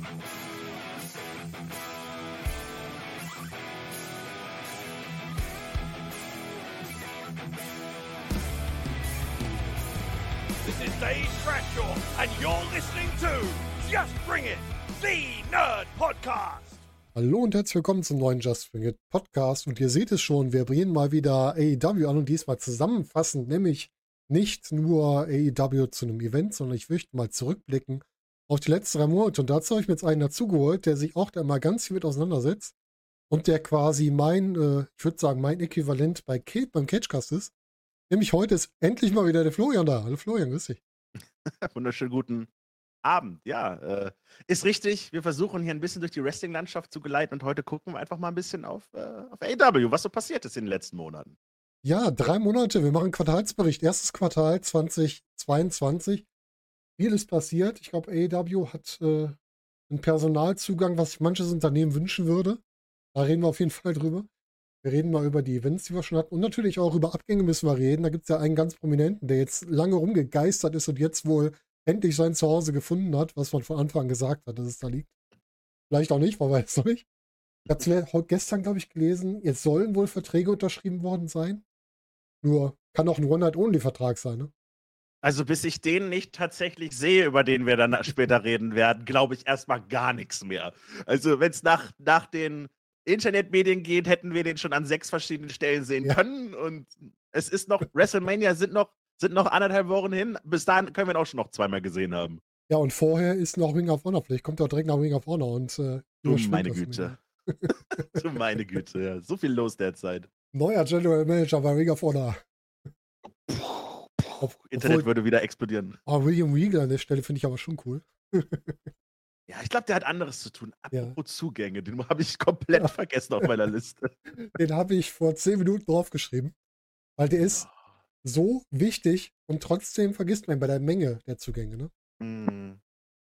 This is Dave Bradshaw, and you're listening to Just Bring It, the Nerd Podcast. Hallo und herzlich willkommen zum neuen Just Bring It Podcast. Und ihr seht es schon, wir bringen mal wieder AEW an und diesmal zusammenfassend, nämlich nicht nur AEW zu einem Event, sondern ich möchte mal zurückblicken auf die letzten drei Monate. Und dazu habe ich mir jetzt einen dazugeholt, der sich auch da mal ganz viel mit auseinandersetzt und der quasi mein, äh, ich würde sagen, mein Äquivalent bei Kate, beim Catchcast ist. Nämlich heute ist endlich mal wieder der Florian da. Hallo Florian, grüß dich. Wunderschönen guten Abend. Ja, äh, ist richtig. Wir versuchen hier ein bisschen durch die Wrestling-Landschaft zu geleiten und heute gucken wir einfach mal ein bisschen auf, äh, auf AW, was so passiert ist in den letzten Monaten. Ja, drei Monate. Wir machen Quartalsbericht. Erstes Quartal 2022. Viel ist passiert. Ich glaube, AEW hat äh, einen Personalzugang, was sich manches Unternehmen wünschen würde. Da reden wir auf jeden Fall drüber. Wir reden mal über die Events, die wir schon hatten. Und natürlich auch über Abgänge müssen wir reden. Da gibt es ja einen ganz prominenten, der jetzt lange rumgegeistert ist und jetzt wohl endlich sein Zuhause gefunden hat, was man von Anfang an gesagt hat, dass es da liegt. Vielleicht auch nicht, man weiß noch nicht. Ich habe gestern, glaube ich, gelesen, jetzt sollen wohl Verträge unterschrieben worden sein. Nur kann auch ein One-Night-Only-Vertrag sein, ne? Also bis ich den nicht tatsächlich sehe, über den wir dann später reden werden, glaube ich erstmal gar nichts mehr. Also wenn es nach, nach den Internetmedien geht, hätten wir den schon an sechs verschiedenen Stellen sehen Ja. können. Und es ist noch, WrestleMania sind noch, sind noch anderthalb Wochen hin. Bis dahin können wir ihn auch schon noch zweimal gesehen haben. Ja, und vorher ist noch Ring of Honor. Vielleicht kommt er auch direkt nach Ring of Honor und äh, Du meine Güte. wieder. du meine Güte, ja. So viel los derzeit. Neuer General Manager bei Ring of Honor. Ob, Internet obwohl, würde wieder explodieren. oh, William Regal an der Stelle finde ich aber schon cool. Ja, ich glaube, der hat anderes zu tun. Ja. Apropos Zugänge, den habe ich komplett Ja. vergessen auf meiner Liste. Den habe ich vor zehn Minuten draufgeschrieben. Weil der ist so wichtig und trotzdem vergisst man bei der Menge der Zugänge. Ne? Hm.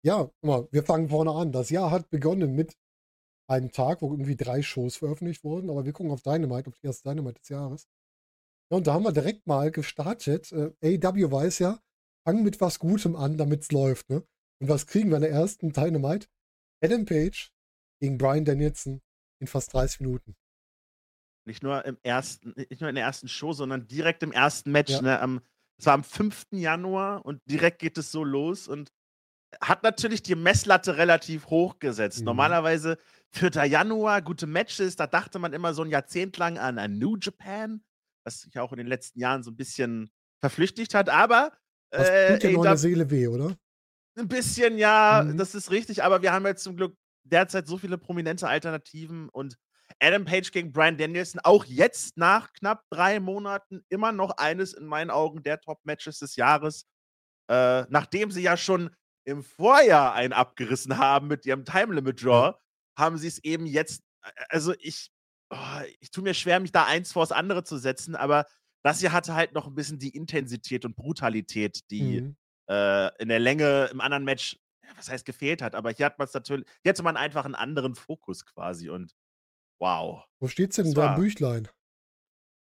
Ja, guck mal, wir fangen vorne an. Das Jahr hat begonnen mit einem Tag, wo irgendwie drei Shows veröffentlicht wurden, aber wir gucken auf Dynamite, auf die erste Dynamite des Jahres. Und da haben wir direkt mal gestartet. Äh, AW weiß ja, fangen mit was Gutem an, damit es läuft. Ne? Und was kriegen wir in der ersten Dynamite? Adam Page gegen Brian Danielson in fast 30 Minuten. Nicht nur im ersten, nicht nur in der ersten Show, sondern direkt im ersten Match. Ja. Ne, am, es war am 5. Januar und direkt geht es so los und hat natürlich die Messlatte relativ hoch gesetzt. Mhm. Normalerweise 4. Januar, gute Matches, da dachte man immer so ein Jahrzehnt lang an, an New Japan, was sich auch in den letzten Jahren so ein bisschen verflüchtigt hat, aber Das äh, tut ja noch der Seele weh, oder? Ein bisschen, ja, Mhm. das ist richtig, aber wir haben jetzt zum Glück derzeit so viele prominente Alternativen und Adam Page gegen Brian Danielson, auch jetzt nach knapp drei Monaten immer noch eines in meinen Augen der Top-Matches des Jahres. Äh, nachdem sie ja schon im Vorjahr einen abgerissen haben mit ihrem Time Limit Draw, haben sie es eben jetzt, also ich, oh, ich tue mir schwer, mich da eins vor das andere zu setzen, aber das hier hatte halt noch ein bisschen die Intensität und Brutalität, die Mhm. äh, in der Länge im anderen Match, was heißt gefehlt hat, aber hier hat man es natürlich, hier hatte man einfach einen anderen Fokus quasi und wow. Wo steht's denn in deinem Büchlein?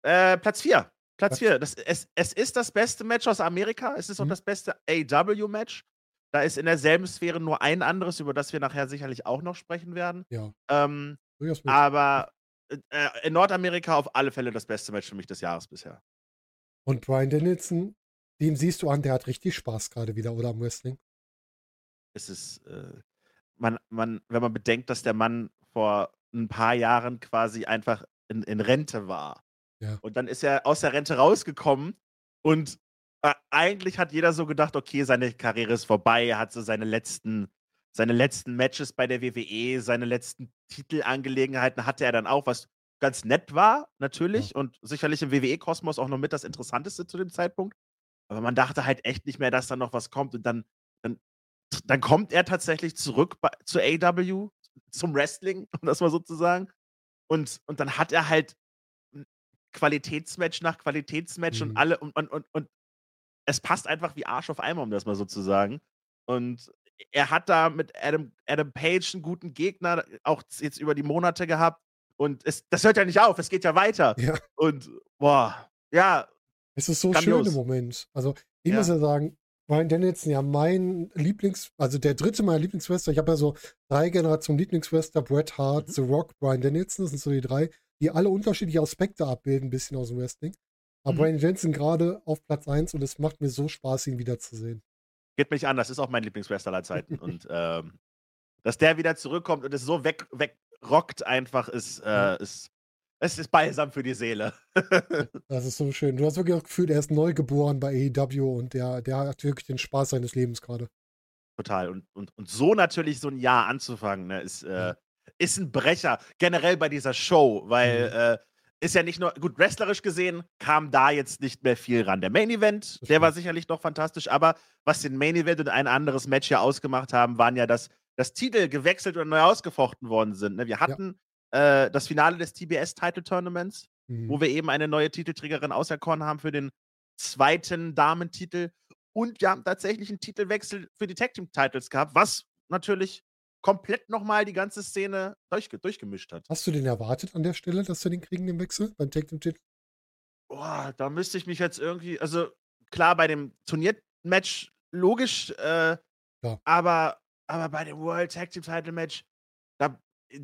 Äh, Platz 4. Platz Platz- 4. Das, es, es ist das beste Match aus Amerika. Es ist auch Mhm. das beste AW-Match. Da ist in derselben Sphäre nur ein anderes, über das wir nachher sicherlich auch noch sprechen werden. Ja, Ähm, aber äh, in Nordamerika auf alle Fälle das beste Match für mich des Jahres bisher. Und Brian Danielson, dem siehst du an, der hat richtig Spaß gerade wieder, oder am Wrestling? es ist, äh, man, man, wenn man bedenkt, dass der Mann vor ein paar Jahren quasi einfach in, in Rente war. Ja. Und dann ist er aus der Rente rausgekommen und äh, eigentlich hat jeder so gedacht, okay, seine Karriere ist vorbei, er hat so seine letzten, seine letzten Matches bei der WWE, seine letzten Titelangelegenheiten hatte er dann auch, was ganz nett war, natürlich, und sicherlich im WWE-Kosmos auch noch mit das Interessanteste zu dem Zeitpunkt. Aber man dachte halt echt nicht mehr, dass da noch was kommt und dann, dann dann kommt er tatsächlich zurück bei, zu AW, zum Wrestling, um das mal so zu sagen. Und, und dann hat er halt Qualitätsmatch nach Qualitätsmatch Mhm. und alle und, und, und, und es passt einfach wie Arsch auf Eimer, um das mal so zu sagen. Und er hat da mit Adam, Adam Page einen guten Gegner, auch jetzt über die Monate gehabt. Und es, das hört ja nicht auf, es geht ja weiter. Ja. Und boah, ja, Es ist so Grandios. schön im Moment. Also, ich Ja. muss ja sagen, Brian Danielson, ja, mein Lieblings-, also der dritte meiner Lieblingswrestler. Ich habe ja so drei Generationen Lieblingswrestler: Bret Hart, Mhm. The Rock, Brian Danielson. Das sind so die drei, die alle unterschiedliche Aspekte abbilden, ein bisschen aus dem Wrestling. Aber Mhm. Brian Jensen gerade auf Platz 1 und es macht mir so Spaß, ihn wiederzusehen. Geht mich an, das ist auch mein Lieblingswrestler aller Zeiten. und ähm, dass der wieder zurückkommt und es so weg, wegrockt einfach, ist, äh, ist, es ist balsam für die Seele. Das ist so schön. Du hast wirklich das Gefühl, er ist neu geboren bei AEW und der, der hat wirklich den Spaß seines Lebens gerade. Total. Und, und, und so natürlich so ein Jahr anzufangen, ne, ist, äh, ist ein Brecher. Generell bei dieser Show, weil Mhm. äh, ist ja nicht nur, gut, wrestlerisch gesehen kam da jetzt nicht mehr viel ran. Der Main Event, der war sicherlich noch fantastisch, aber was den Main Event und ein anderes Match ja ausgemacht haben, waren ja, dass, dass Titel gewechselt oder neu ausgefochten worden sind. Ne? Wir hatten äh, das Finale des TBS Title Tournaments, Mhm. wo wir eben eine neue Titelträgerin auserkoren haben für den zweiten Damentitel. Und wir haben tatsächlich einen Titelwechsel für die Tag Team Titles gehabt, was natürlich komplett nochmal die ganze Szene durchge durchgemischt hat. Hast du den erwartet an der Stelle, dass wir den kriegen, den Wechsel beim Tag Team Titel? Boah, da müsste ich mich jetzt irgendwie, also klar, bei dem Turniermatch logisch, äh, Ja. aber, aber bei dem World Tag Team Title Match, da, äh,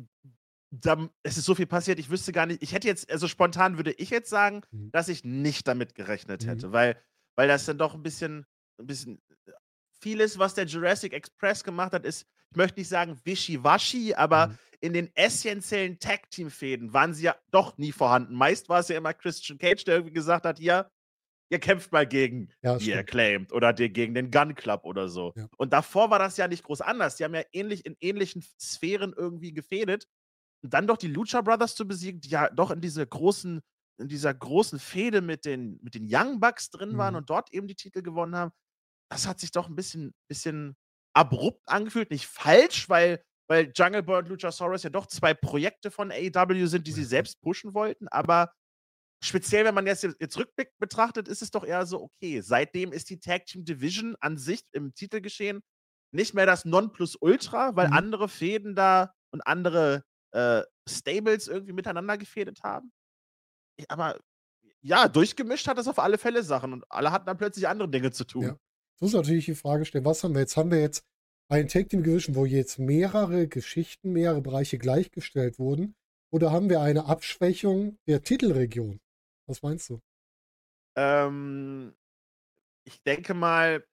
da es ist so viel passiert, ich wüsste gar nicht, ich hätte jetzt, also spontan würde ich jetzt sagen, Mhm. dass ich nicht damit gerechnet Mhm. hätte, weil, weil das dann doch ein bisschen, ein bisschen äh, vieles, was der Jurassic Express gemacht hat, ist, ich möchte nicht sagen wischiwaschi, aber Mhm. in den essentiellen Tag-Team-Fäden waren sie ja doch nie vorhanden. Meist war es ja immer Christian Cage, der irgendwie gesagt hat, ja, ihr kämpft mal gegen Ja, die. Acclaimed oder die, gegen den Gun Club oder so. Ja. Und davor war das ja nicht groß anders. Die haben ja ähnlich in ähnlichen Sphären irgendwie gefädet. Und dann doch die Lucha Brothers zu besiegen, die ja doch in diese großen, in dieser großen Fehde mit den, mit den Young Bucks drin waren Mhm. und dort eben die Titel gewonnen haben, das hat sich doch ein bisschen, bisschen abrupt angefühlt. Nicht falsch, weil, weil Jungle Boy und Luchasaurus ja doch zwei Projekte von AEW sind, die sie selbst pushen wollten, aber speziell, wenn man jetzt, jetzt rückblickend betrachtet, ist es doch eher so, okay, seitdem ist die Tag Team Division an sich im Titelgeschehen nicht mehr das Nonplusultra, weil Mhm. andere Fäden da und andere äh, Stables irgendwie miteinander gefädet haben. Aber ja, durchgemischt hat das auf alle Fälle Sachen und alle hatten dann plötzlich andere Dinge zu tun. Ja. Jetzt muss natürlich die Frage stellen, was haben wir jetzt? Haben wir jetzt ein Tag Team Division, wo jetzt mehrere Geschichten, mehrere Bereiche gleichgestellt wurden? Oder haben wir eine Abschwächung der Titelregion? Was meinst du? Ähm, ich denke mal,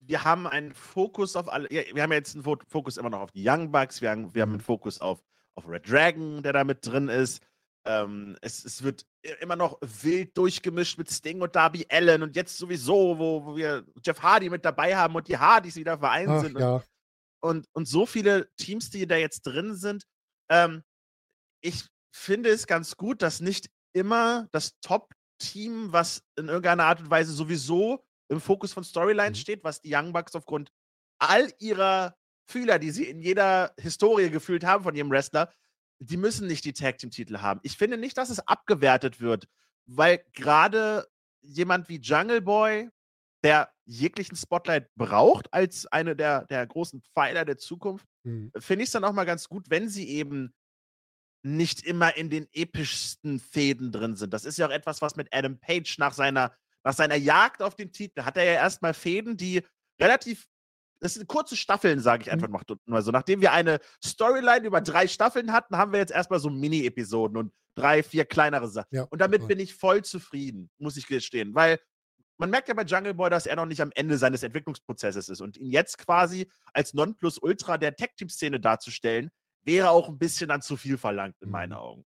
wir haben einen Fokus auf alle. Ja, wir haben jetzt einen Fo- Fokus immer noch auf die Young Bucks. Wir haben, wir haben Mhm. einen Fokus auf, auf Red Dragon, der da mit drin ist. Ähm, es, es wird immer noch wild durchgemischt mit Sting und Darby Allen und jetzt sowieso, wo, wo wir Jeff Hardy mit dabei haben und die Hardys wieder vereint Ach sind. Und, ja, und, und so viele Teams, die da jetzt drin sind. Ähm, ich finde es ganz gut, dass nicht immer das Top-Team, was in irgendeiner Art und Weise sowieso im Fokus von Storylines Mhm. steht, was die Young Bucks aufgrund all ihrer Fühler, die sie in jeder Historie gefühlt haben von ihrem Wrestler, die müssen nicht die Tag Team-Titel haben. Ich finde nicht, dass es abgewertet wird, weil gerade jemand wie Jungle Boy, der jeglichen Spotlight braucht als eine der, der großen Pfeiler der Zukunft, hm. finde ich es dann auch mal ganz gut, wenn sie eben nicht immer in den epischsten Fäden drin sind. Das ist ja auch etwas, was mit Adam Page nach seiner, nach seiner Jagd auf den Titel hat er ja erstmal Fäden, die relativ, das sind kurze Staffeln, sage ich Mhm. einfach mal so. Nachdem wir eine Storyline über drei Staffeln hatten, haben wir jetzt erstmal so Mini-Episoden und drei, vier kleinere Sachen. ja. Und damit total. bin ich voll zufrieden, muss ich gestehen, weil man merkt ja bei Jungle Boy, dass er noch nicht am Ende seines Entwicklungsprozesses ist und ihn jetzt quasi als Nonplusultra der Tech-Team-Szene darzustellen, wäre auch ein bisschen dann zu viel verlangt in meinen Mhm. Augen.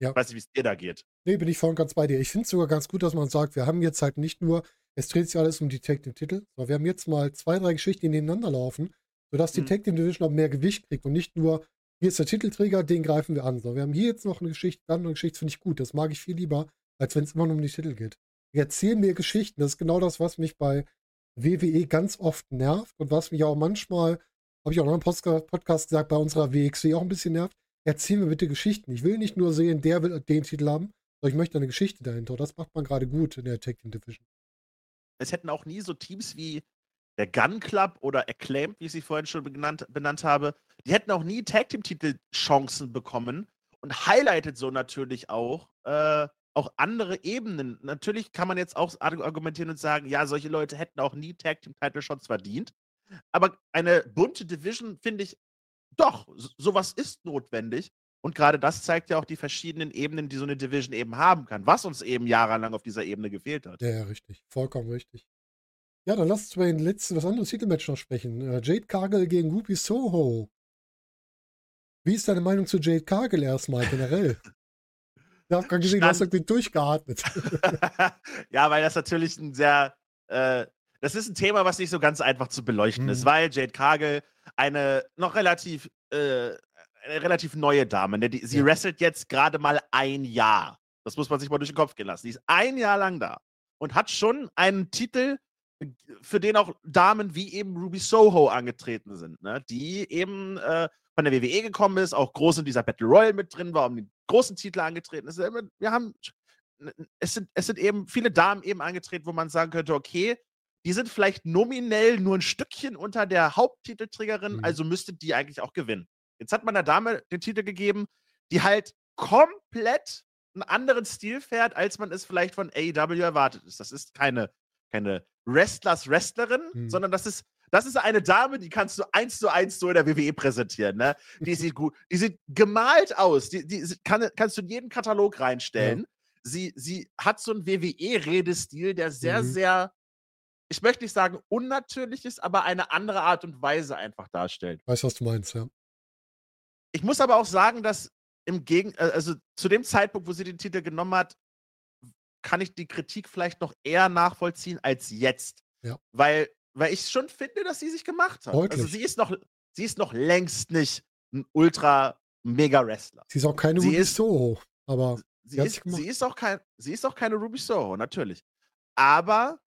Ja. Ich weiß nicht, wie es dir da geht. Nee, bin ich voll und ganz bei dir. Ich finde es sogar ganz gut, dass man sagt, wir haben jetzt halt nicht nur, es dreht sich alles um die Tag Team Titel, sondern wir haben jetzt mal zwei, drei Geschichten, die nebeneinander laufen, sodass die Mhm. Team Division auch mehr Gewicht kriegt und nicht nur, hier ist der Titelträger, den greifen wir an. Sondern wir haben hier jetzt noch eine Geschichte, dann eine Geschichte, finde ich gut. Das mag ich viel lieber, als wenn es immer nur um die Titel geht. Ich erzähle mir Geschichten. Das ist genau das, was mich bei WWE ganz oft nervt und was mich auch manchmal, habe ich auch noch im Podcast gesagt, bei unserer WXW auch ein bisschen nervt. Erzähl mir bitte Geschichten. Ich will nicht nur sehen, der will den Titel haben, sondern ich möchte eine Geschichte dahinter. Und das macht man gerade gut in der Tag Team Division. Es hätten auch nie so Teams wie der Gun Club oder Acclaimed, wie ich sie vorhin schon benannt, benannt habe, die hätten auch nie Tag Team-Titel-Chancen bekommen und highlightet so natürlich auch, äh, auch andere Ebenen. Natürlich kann man jetzt auch argumentieren und sagen, ja, solche Leute hätten auch nie Tag Team Title Shots verdient. Aber eine bunte Division finde ich doch, sowas ist notwendig. Und gerade das zeigt ja auch die verschiedenen Ebenen, die so eine Division eben haben kann, was uns eben jahrelang auf dieser Ebene gefehlt hat. Ja, ja richtig. Vollkommen richtig. Ja, dann lass uns über den letzten, das andere Titelmatch noch sprechen. Uh, Jade Cargill gegen Ruby Soho. Wie ist deine Meinung zu Jade Cargill erstmal generell? ich habe gerade gesehen, du hast irgendwie durchgeatmet. ja, weil das natürlich ein sehr, äh, das ist ein Thema, was nicht so ganz einfach zu beleuchten mhm. ist, weil Jade Cargill eine noch relativ, äh, eine relativ neue Dame, ne? Die, sie ja. wrestelt jetzt gerade mal ein Jahr. Das muss man sich mal durch den Kopf gehen lassen. Die ist ein Jahr lang da und hat schon einen Titel, für den auch Damen wie eben Ruby Soho angetreten sind, ne? die eben äh, von der WWE gekommen ist, auch groß in dieser Battle Royale mit drin war, um den großen Titel angetreten ist. Wir haben, es sind, es sind eben viele Damen eben angetreten, wo man sagen könnte, okay, die sind vielleicht nominell nur ein Stückchen unter der Haupttitelträgerin, mhm. also müsste die eigentlich auch gewinnen. Jetzt hat man der Dame den Titel gegeben, die halt komplett einen anderen Stil fährt, als man es vielleicht von AEW erwartet ist. Das ist keine, keine Wrestlers Wrestlerin, mhm. sondern das ist das ist eine Dame, die kannst du eins zu eins so in der WWE präsentieren. Ne? Die sieht gut, die sieht gemalt aus. Die, die kann, kannst du in jeden Katalog reinstellen. Ja. Sie, sie hat so einen WWE-Redestil, der sehr, mhm. sehr, ich möchte nicht sagen unnatürlich ist, aber eine andere Art und Weise einfach darstellt. Weißt du, was du meinst, ja. Ich muss aber auch sagen, dass im Gegen, äh, also zu dem Zeitpunkt, wo sie den Titel genommen hat, kann ich die Kritik vielleicht noch eher nachvollziehen als jetzt. Ja. Weil weil ich schon finde, dass sie sich gemacht hat. Deutlich. Also sie ist noch, sie ist noch längst nicht ein ultra mega Wrestler. Sie ist auch keine sie Ruby ist, Soho, aber sie, ist, sie ist auch kein, sie ist auch keine Ruby Soho, natürlich. Aber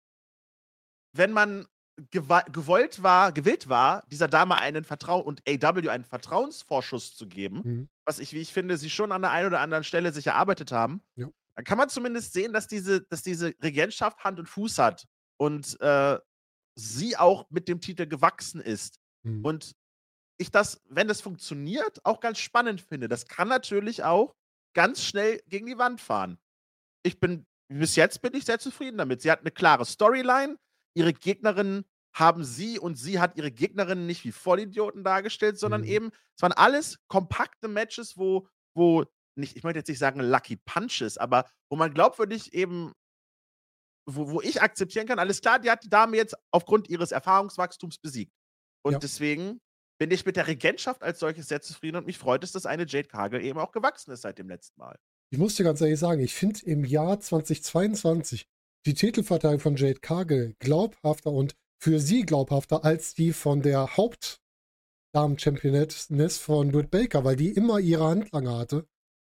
wenn man gewollt war, gewillt war, dieser Dame einen Vertrauen und AW einen Vertrauensvorschuss zu geben, mhm. was ich, wie ich finde, sie schon an der einen oder anderen Stelle sich erarbeitet haben, ja. dann kann man zumindest sehen, dass diese, dass diese Regentschaft Hand und Fuß hat und äh, sie auch mit dem Titel gewachsen ist. Mhm. Und ich das, wenn das funktioniert, auch ganz spannend finde. Das kann natürlich auch ganz schnell gegen die Wand fahren. Ich bin, bis jetzt bin ich sehr zufrieden damit. Sie hat eine klare Storyline. Ihre Gegnerinnen haben sie und sie hat ihre Gegnerinnen nicht wie Vollidioten dargestellt, sondern mhm. eben, es waren alles kompakte Matches, wo, wo nicht, ich möchte jetzt nicht sagen Lucky Punches, aber wo man glaubwürdig eben wo, wo ich akzeptieren kann, alles klar, die hat die Dame jetzt aufgrund ihres Erfahrungswachstums besiegt. Und ja. deswegen bin ich mit der Regentschaft als solches sehr zufrieden und mich freut es, dass eine Jade Cargill eben auch gewachsen ist seit dem letzten Mal. Ich muss dir ganz ehrlich sagen, ich finde im Jahr 2022 die Titelverteidigung von Jade Cargill glaubhafter und für sie glaubhafter als die von der Hauptdamen-Championess von Britt Baker, weil die immer ihre Handlanger hatte.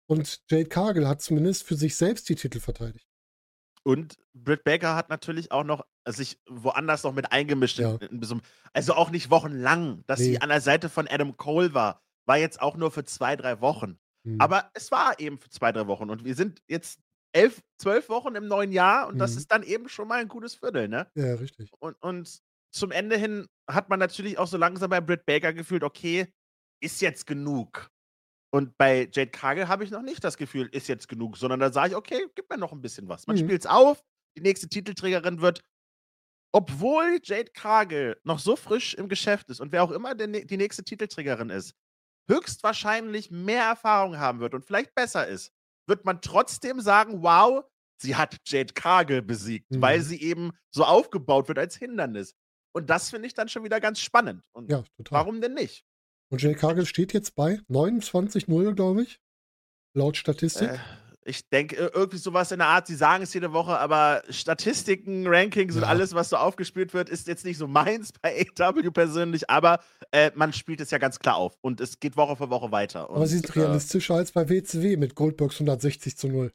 Und Jade Cargill hat zumindest für sich selbst die Titel verteidigt. Und Britt Baker hat natürlich auch noch sich woanders noch mit eingemischt. Ja. Also auch nicht wochenlang, dass nee. sie an der Seite von Adam Cole war. War jetzt auch nur für zwei, drei Wochen. Mhm. Aber es war eben für zwei, drei Wochen. Und wir sind jetzt elf, zwölf Wochen im neuen Jahr und mhm. das ist dann eben schon mal ein gutes Viertel, ne? Ja, richtig. Und, und zum Ende hin hat man natürlich auch so langsam bei Britt Baker gefühlt, okay, ist jetzt genug. Und bei Jade Cargill habe ich noch nicht das Gefühl, ist jetzt genug, sondern da sage ich, okay, gib mir noch ein bisschen was. Man mhm. spielt es auf, die nächste Titelträgerin wird, obwohl Jade Cargill noch so frisch im Geschäft ist und wer auch immer der, die nächste Titelträgerin ist, höchstwahrscheinlich mehr Erfahrung haben wird und vielleicht besser ist, wird man trotzdem sagen, wow, sie hat Jade Cargill besiegt, mhm. weil sie eben so aufgebaut wird als Hindernis. Und das finde ich dann schon wieder ganz spannend. Und ja, warum denn nicht? Und Jay Cargill steht jetzt bei 29-0, glaube ich. Laut Statistik. Äh, ich denke, irgendwie sowas in der Art, sie sagen es jede Woche, aber Statistiken, Rankings ja. und alles, was so aufgespielt wird, ist jetzt nicht so meins bei AW persönlich, aber äh, man spielt es ja ganz klar auf und es geht Woche für Woche weiter. Und, aber sie sind realistischer äh, als bei WCW mit Goldbergs 160 zu 0.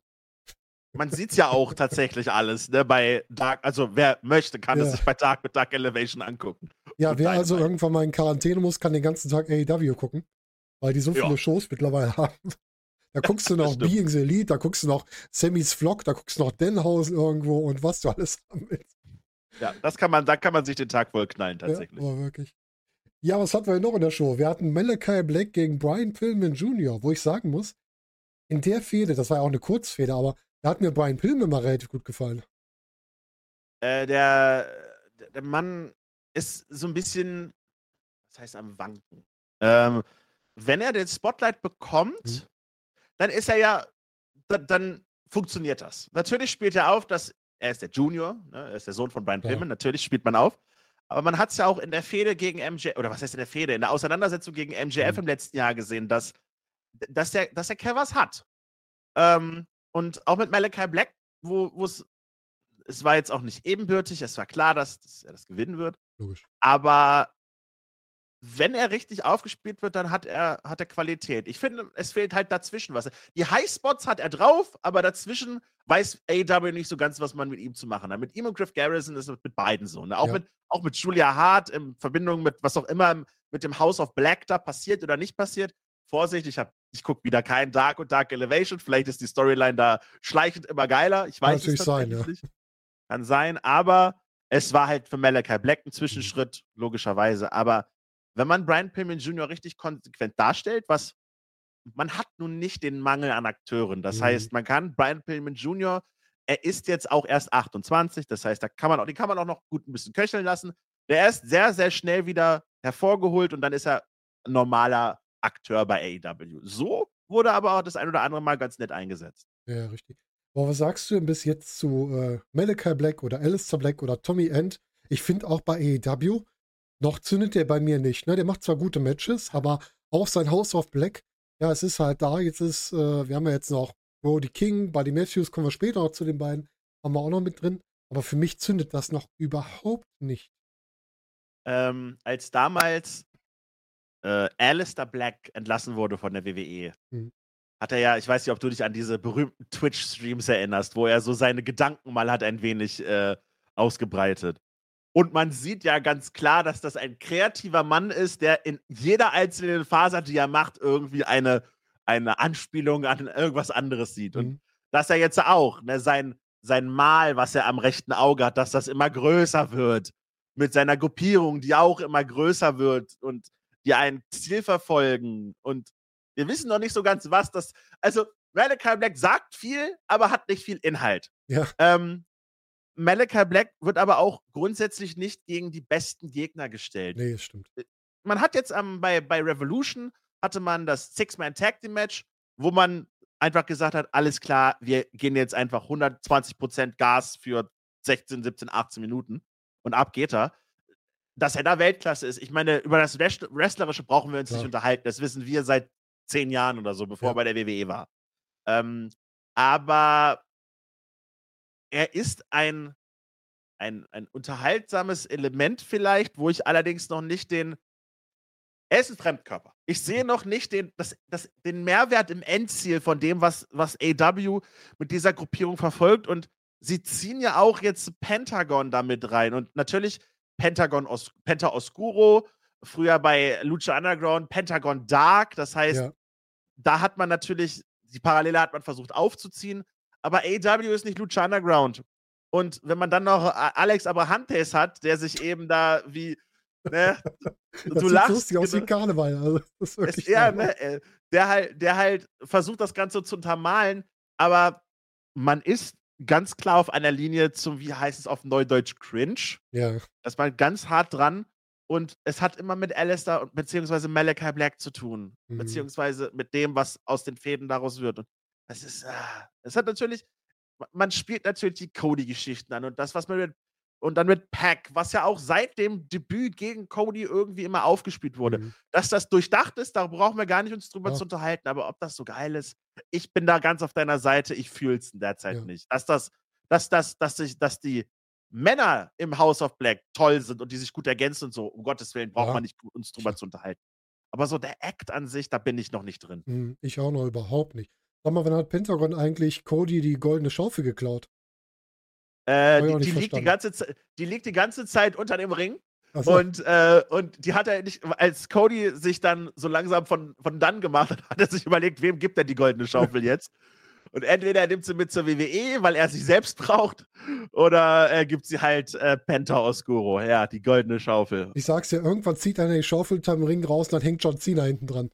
Man sieht es ja auch tatsächlich alles, ne, bei Dark, also wer möchte, kann ja. es sich bei Dark mit Dark Elevation angucken. Ja, wer also Meinung. irgendwann mal in Quarantäne muss, kann den ganzen Tag AEW gucken, weil die so viele ja. Shows mittlerweile haben. Da guckst du noch Being the Elite, da guckst du noch Sammys Vlog, da guckst du noch Denhausen irgendwo und was du alles haben willst. Ja, das kann man, da kann man sich den Tag voll knallen, tatsächlich. Ja, wirklich. Ja, was hatten wir noch in der Show? Wir hatten Malachi Black gegen Brian Pillman Jr., wo ich sagen muss, in der Fehde, das war ja auch eine Kurzfehde, aber Da hat mir Brian Pillman immer relativ gut gefallen. Äh, der, der Mann ist so ein bisschen, was heißt am Wanken? Ähm, wenn er den Spotlight bekommt, mhm. Dann ist er ja, dann, dann, funktioniert das. Natürlich spielt er auf, dass er ist der Junior, ne? er ist der Sohn von Brian Pillman, ja. natürlich spielt man auf. Aber man hat es ja auch in der Fehde gegen MJ, oder was heißt in der Fehde, in der Auseinandersetzung gegen MJF mhm. im letzten Jahr gesehen, dass, dass, der, dass der Kerl was hat. Ähm, und auch mit Malachi Black, wo es, es war jetzt auch nicht ebenbürtig, es war klar, dass, dass er das gewinnen wird. Logisch. Aber wenn er richtig aufgespielt wird, dann hat er, hat er Qualität. Ich finde, es fehlt halt dazwischen was. Die Highspots hat er drauf, aber dazwischen weiß AW nicht so ganz, was man mit ihm zu machen hat. Mit ihm und Griff Garrison ist es mit beiden so. Ne? Auch, ja. mit, auch mit Julia Hart in Verbindung mit was auch immer mit dem House of Black da passiert oder nicht passiert. Vorsicht, ich, ich gucke wieder kein Dark und Dark Elevation. Vielleicht ist die Storyline da schleichend immer geiler. Ich weiß Kann es sein, ja. nicht. Kann sein, aber es war halt für Malachi Black ein. Zwischenschritt, logischerweise. Aber wenn man Brian Pillman Jr. richtig konsequent darstellt, was man hat nun nicht den Mangel an Akteuren. Das mhm. heißt, man kann Brian Pillman Jr., er ist jetzt auch erst 28, das heißt, da kann man auch, den kann man auch noch gut ein bisschen köcheln lassen. Der ist sehr, sehr schnell wieder hervorgeholt und dann ist er normaler Akteur bei AEW. So wurde aber auch das ein oder andere Mal ganz nett eingesetzt. Ja, richtig. Boah, was sagst du denn bis jetzt zu äh, Malachi Black oder Alistair Black oder Tommy End? Ich finde auch bei AEW, noch zündet der bei mir nicht. Ne? Der macht zwar gute Matches, aber auch sein House of Black, ja, es ist halt da. Jetzt ist, äh, wir haben ja jetzt noch Brody King, Buddy Matthews, kommen wir später noch zu den beiden, haben wir auch noch mit drin. Aber für mich zündet das noch überhaupt nicht. Ähm, als damals äh, Alistair Black entlassen wurde von der WWE, mhm. hat er ja, ich weiß nicht, ob du dich an diese berühmten Twitch-Streams erinnerst, wo er so seine Gedanken mal hat ein wenig äh, ausgebreitet. Und man sieht ja ganz klar, dass das ein kreativer Mann ist, der in jeder einzelnen Faser, die er macht, irgendwie eine, eine Anspielung an irgendwas anderes sieht. Mhm. Und dass er jetzt auch, ne, sein, sein Mal, was er am rechten Auge hat, dass das immer größer wird. Mit seiner Gruppierung, die auch immer größer wird und die ein Ziel verfolgen. Und wir wissen noch nicht so ganz, was das. Also, Radical Black sagt viel, aber hat nicht viel Inhalt. Ja. Ähm, Malachi Black wird aber auch grundsätzlich nicht gegen die besten Gegner gestellt. Nee, das stimmt. Äh, man hat jetzt ähm, bei, bei Revolution hatte man das Six-Man Tag Team Match, wo man einfach gesagt hat, alles klar, wir gehen jetzt einfach 120% Gas für 16, 17, 18 Minuten und ab geht er. Dass er da Weltklasse ist. Ich meine, über das Wrestlerische brauchen wir uns ja. nicht unterhalten. Das wissen wir seit zehn Jahren oder so, bevor ja. er bei der WWE war. Ähm, aber er ist ein, ein, ein unterhaltsames Element vielleicht, wo ich allerdings noch nicht den. Er ist ein Fremdkörper. Ich sehe noch nicht den, das, das, den Mehrwert im Endziel von dem, was, was AW mit dieser Gruppierung verfolgt. Und sie ziehen ja auch jetzt Pentagon damit rein. Und natürlich Pentagon Os Penta Oscuro, früher bei Lucha Underground, Pentagon Dark. Das heißt, ja. da hat man natürlich, die Parallele hat man versucht aufzuziehen. Aber AW ist nicht Lucha Underground. Und wenn man dann noch äh, Alex Abrahantes hat, der sich eben da wie. Ne, du lachst. Lustig aus wie Karneval. Also, das ist ja, ne, äh, der, halt, der halt versucht, das Ganze zu untermalen, aber man ist ganz klar auf einer Linie zum, wie heißt es auf Neudeutsch, Cringe. Ja. Das war ganz hart dran. Und es hat immer mit Alistair bzw. Malachi Black zu tun. Mhm. Beziehungsweise mit dem, was aus den Fäden daraus wird. Und es ist, ah, es hat natürlich, man spielt natürlich die Cody-Geschichten an und das, was man mit, und dann mit Pack, was ja auch seit dem Debüt gegen Cody irgendwie immer aufgespielt wurde. Mhm. Dass das durchdacht ist, da brauchen wir gar nicht uns drüber ja. zu unterhalten, aber ob das so geil ist, ich bin da ganz auf deiner Seite, ich fühle es in der Zeit ja. nicht. Dass das, dass das, dass ich, dass die Männer im House of Black toll sind und die sich gut ergänzen und so, um Gottes Willen, braucht ja. man nicht uns drüber zu unterhalten. Aber so der Act an sich, da bin ich noch nicht drin. Mhm, ich auch noch überhaupt nicht. Sag mal, wann hat Pentagon eigentlich Cody die goldene Schaufel geklaut? Äh, die, die, liegt die, ganze die liegt die ganze Zeit unter dem Ring. So. Und, äh, und die hat er nicht, als Cody sich dann so langsam von, von dann gemacht hat, hat er sich überlegt, wem gibt er die goldene Schaufel jetzt? Und entweder er nimmt sie mit zur WWE, weil er sie selbst braucht, oder er gibt sie halt äh, Penta Oscuro, ja, die goldene Schaufel. Ich sag's dir, irgendwann zieht einer die Schaufel unterm Ring raus und dann hängt John Cena hinten dran.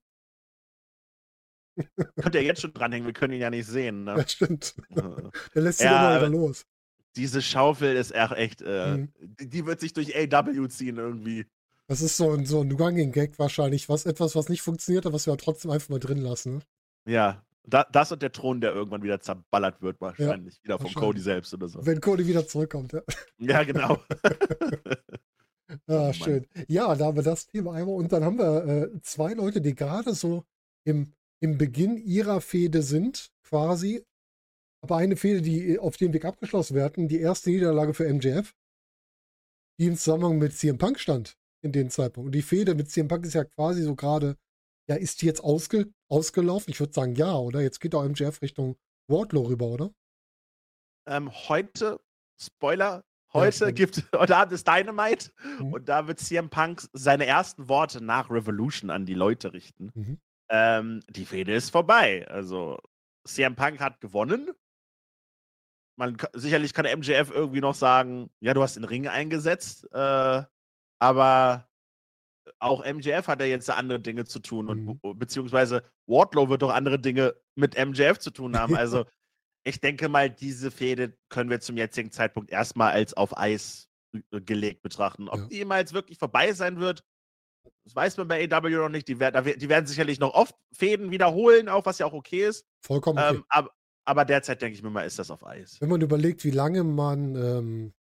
Könnt ihr jetzt schon dranhängen, wir können ihn ja nicht sehen. Ne? Ja, stimmt. Der lässt sich Ja, immer wieder aber- los. Diese Schaufel ist echt, äh, Mhm. die, wird sich durch AW ziehen irgendwie. Das ist so ein, so ein Running Gag wahrscheinlich. Was, etwas, was nicht funktioniert hat, was wir aber trotzdem einfach mal drin lassen. Ne? Ja, da, das und der Thron, der irgendwann wieder zerballert wird, wahrscheinlich. wieder von. Cody selbst oder so. Wenn Cody wieder zurückkommt. Ja, Ja, genau. ah, Mann. schön. Ja, da haben wir das Thema einmal. Und dann haben wir äh, zwei Leute, die gerade so im, im Beginn ihrer Fehde sind, quasi. Aber eine Fehde, die auf dem Weg abgeschlossen werden, die erste Niederlage für MJF, die im Zusammenhang mit CM Punk stand in dem Zeitpunkt. Und die Fehde mit CM Punk ist ja quasi so gerade, ja, ist die jetzt ausge, ausgelaufen? Ich würde sagen, ja, oder? Jetzt geht auch MJF Richtung Wardlow rüber, oder? ähm, heute, Spoiler, heute Spoiler. gibt, heute Abend ist Dynamite Mhm. und da wird CM Punk seine ersten Worte nach Revolution an die Leute richten. Mhm. Ähm, die Fehde ist vorbei. Also, CM Punk hat gewonnen. Man, sicherlich kann MJF irgendwie noch sagen, ja, du hast den Ring eingesetzt, äh, aber auch MJF hat ja jetzt andere Dinge zu tun und Mhm. be- beziehungsweise Wardlow wird doch andere Dinge mit MJF zu tun haben. Also ich denke mal, diese Fehde können wir zum jetzigen Zeitpunkt erstmal als auf Eis äh, gelegt betrachten. Ob Ja. die jemals wirklich vorbei sein wird, das weiß man bei AW noch nicht. Die, wer- da wer- die werden sicherlich noch oft Fäden wiederholen, auch was ja auch okay ist. Vollkommen okay. Ähm, aber, aber derzeit denke ich mir mal, ist das auf Eis. Wenn man überlegt, wie lange man ähm,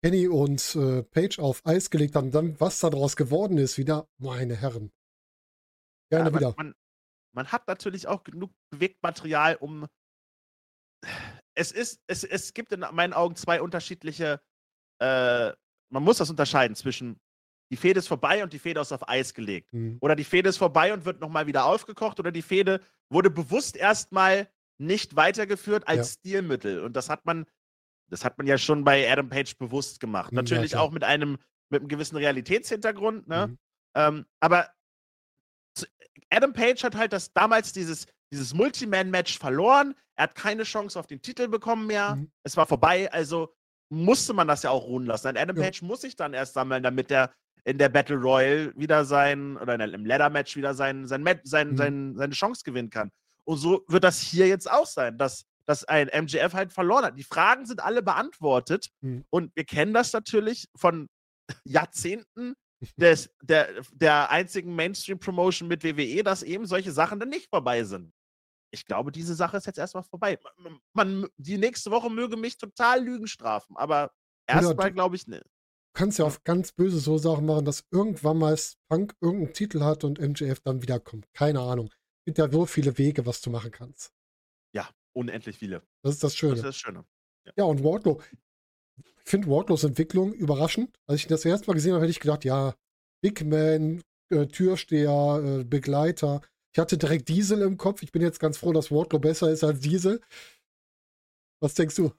Penny und äh, Page auf Eis gelegt hat und dann, was daraus geworden ist, wieder, meine Herren. Gerne Ja, wieder. man, man, man hat natürlich auch genug Bewegtmaterial, um. Es ist, es, es gibt in meinen Augen zwei unterschiedliche. Äh, man muss das unterscheiden zwischen die Fehde ist vorbei und die Fehde ist auf Eis gelegt. Mhm. Oder die Fehde ist vorbei und wird nochmal wieder aufgekocht oder die Fehde wurde bewusst erstmal nicht weitergeführt als Stilmittel. Und das hat man, das hat man ja schon bei Adam Page bewusst gemacht. Ja, Natürlich klar. auch mit einem, mit einem gewissen Realitätshintergrund, ne? Mhm. Ähm, aber Adam Page hat halt das damals dieses, dieses Multiman-Match verloren. Er hat keine Chance auf den Titel bekommen mehr. Mhm. Es war vorbei, also musste man das ja auch ruhen lassen. Ein Adam Ja. Page muss sich dann erst sammeln, damit er in der Battle Royale wieder sein, oder in der, im Ladder-Match wieder sein, sein, sein, Mhm. sein, seine Chance gewinnen kann. Und so wird das hier jetzt auch sein, dass, dass ein MJF halt verloren hat. Die Fragen sind alle beantwortet Mhm. und wir kennen das natürlich von Jahrzehnten des, der, der einzigen Mainstream-Promotion mit WWE, dass eben solche Sachen dann nicht vorbei sind. Ich glaube, diese Sache ist jetzt erstmal vorbei. Man, man, die nächste Woche möge mich total Lügen strafen, aber Oder erstmal glaube ich nicht. Du kannst ja auf ganz böse so Sachen machen, dass irgendwann mal Punk irgendeinen Titel hat und MJF dann wiederkommt. Keine Ahnung. Es gibt ja so viele Wege, was du machen kannst. Ja, unendlich viele. Das ist das Das Schöne. ist das Schöne. Ja, und Wardlow. Ich finde Wardlows Entwicklung überraschend. Als ich das erste Mal gesehen habe, hätte ich gedacht, ja, Big Man, äh, Türsteher, äh, Begleiter. Ich hatte direkt Diesel im Kopf. Ich bin jetzt ganz froh, dass Wardlow besser ist als Diesel. Was denkst du?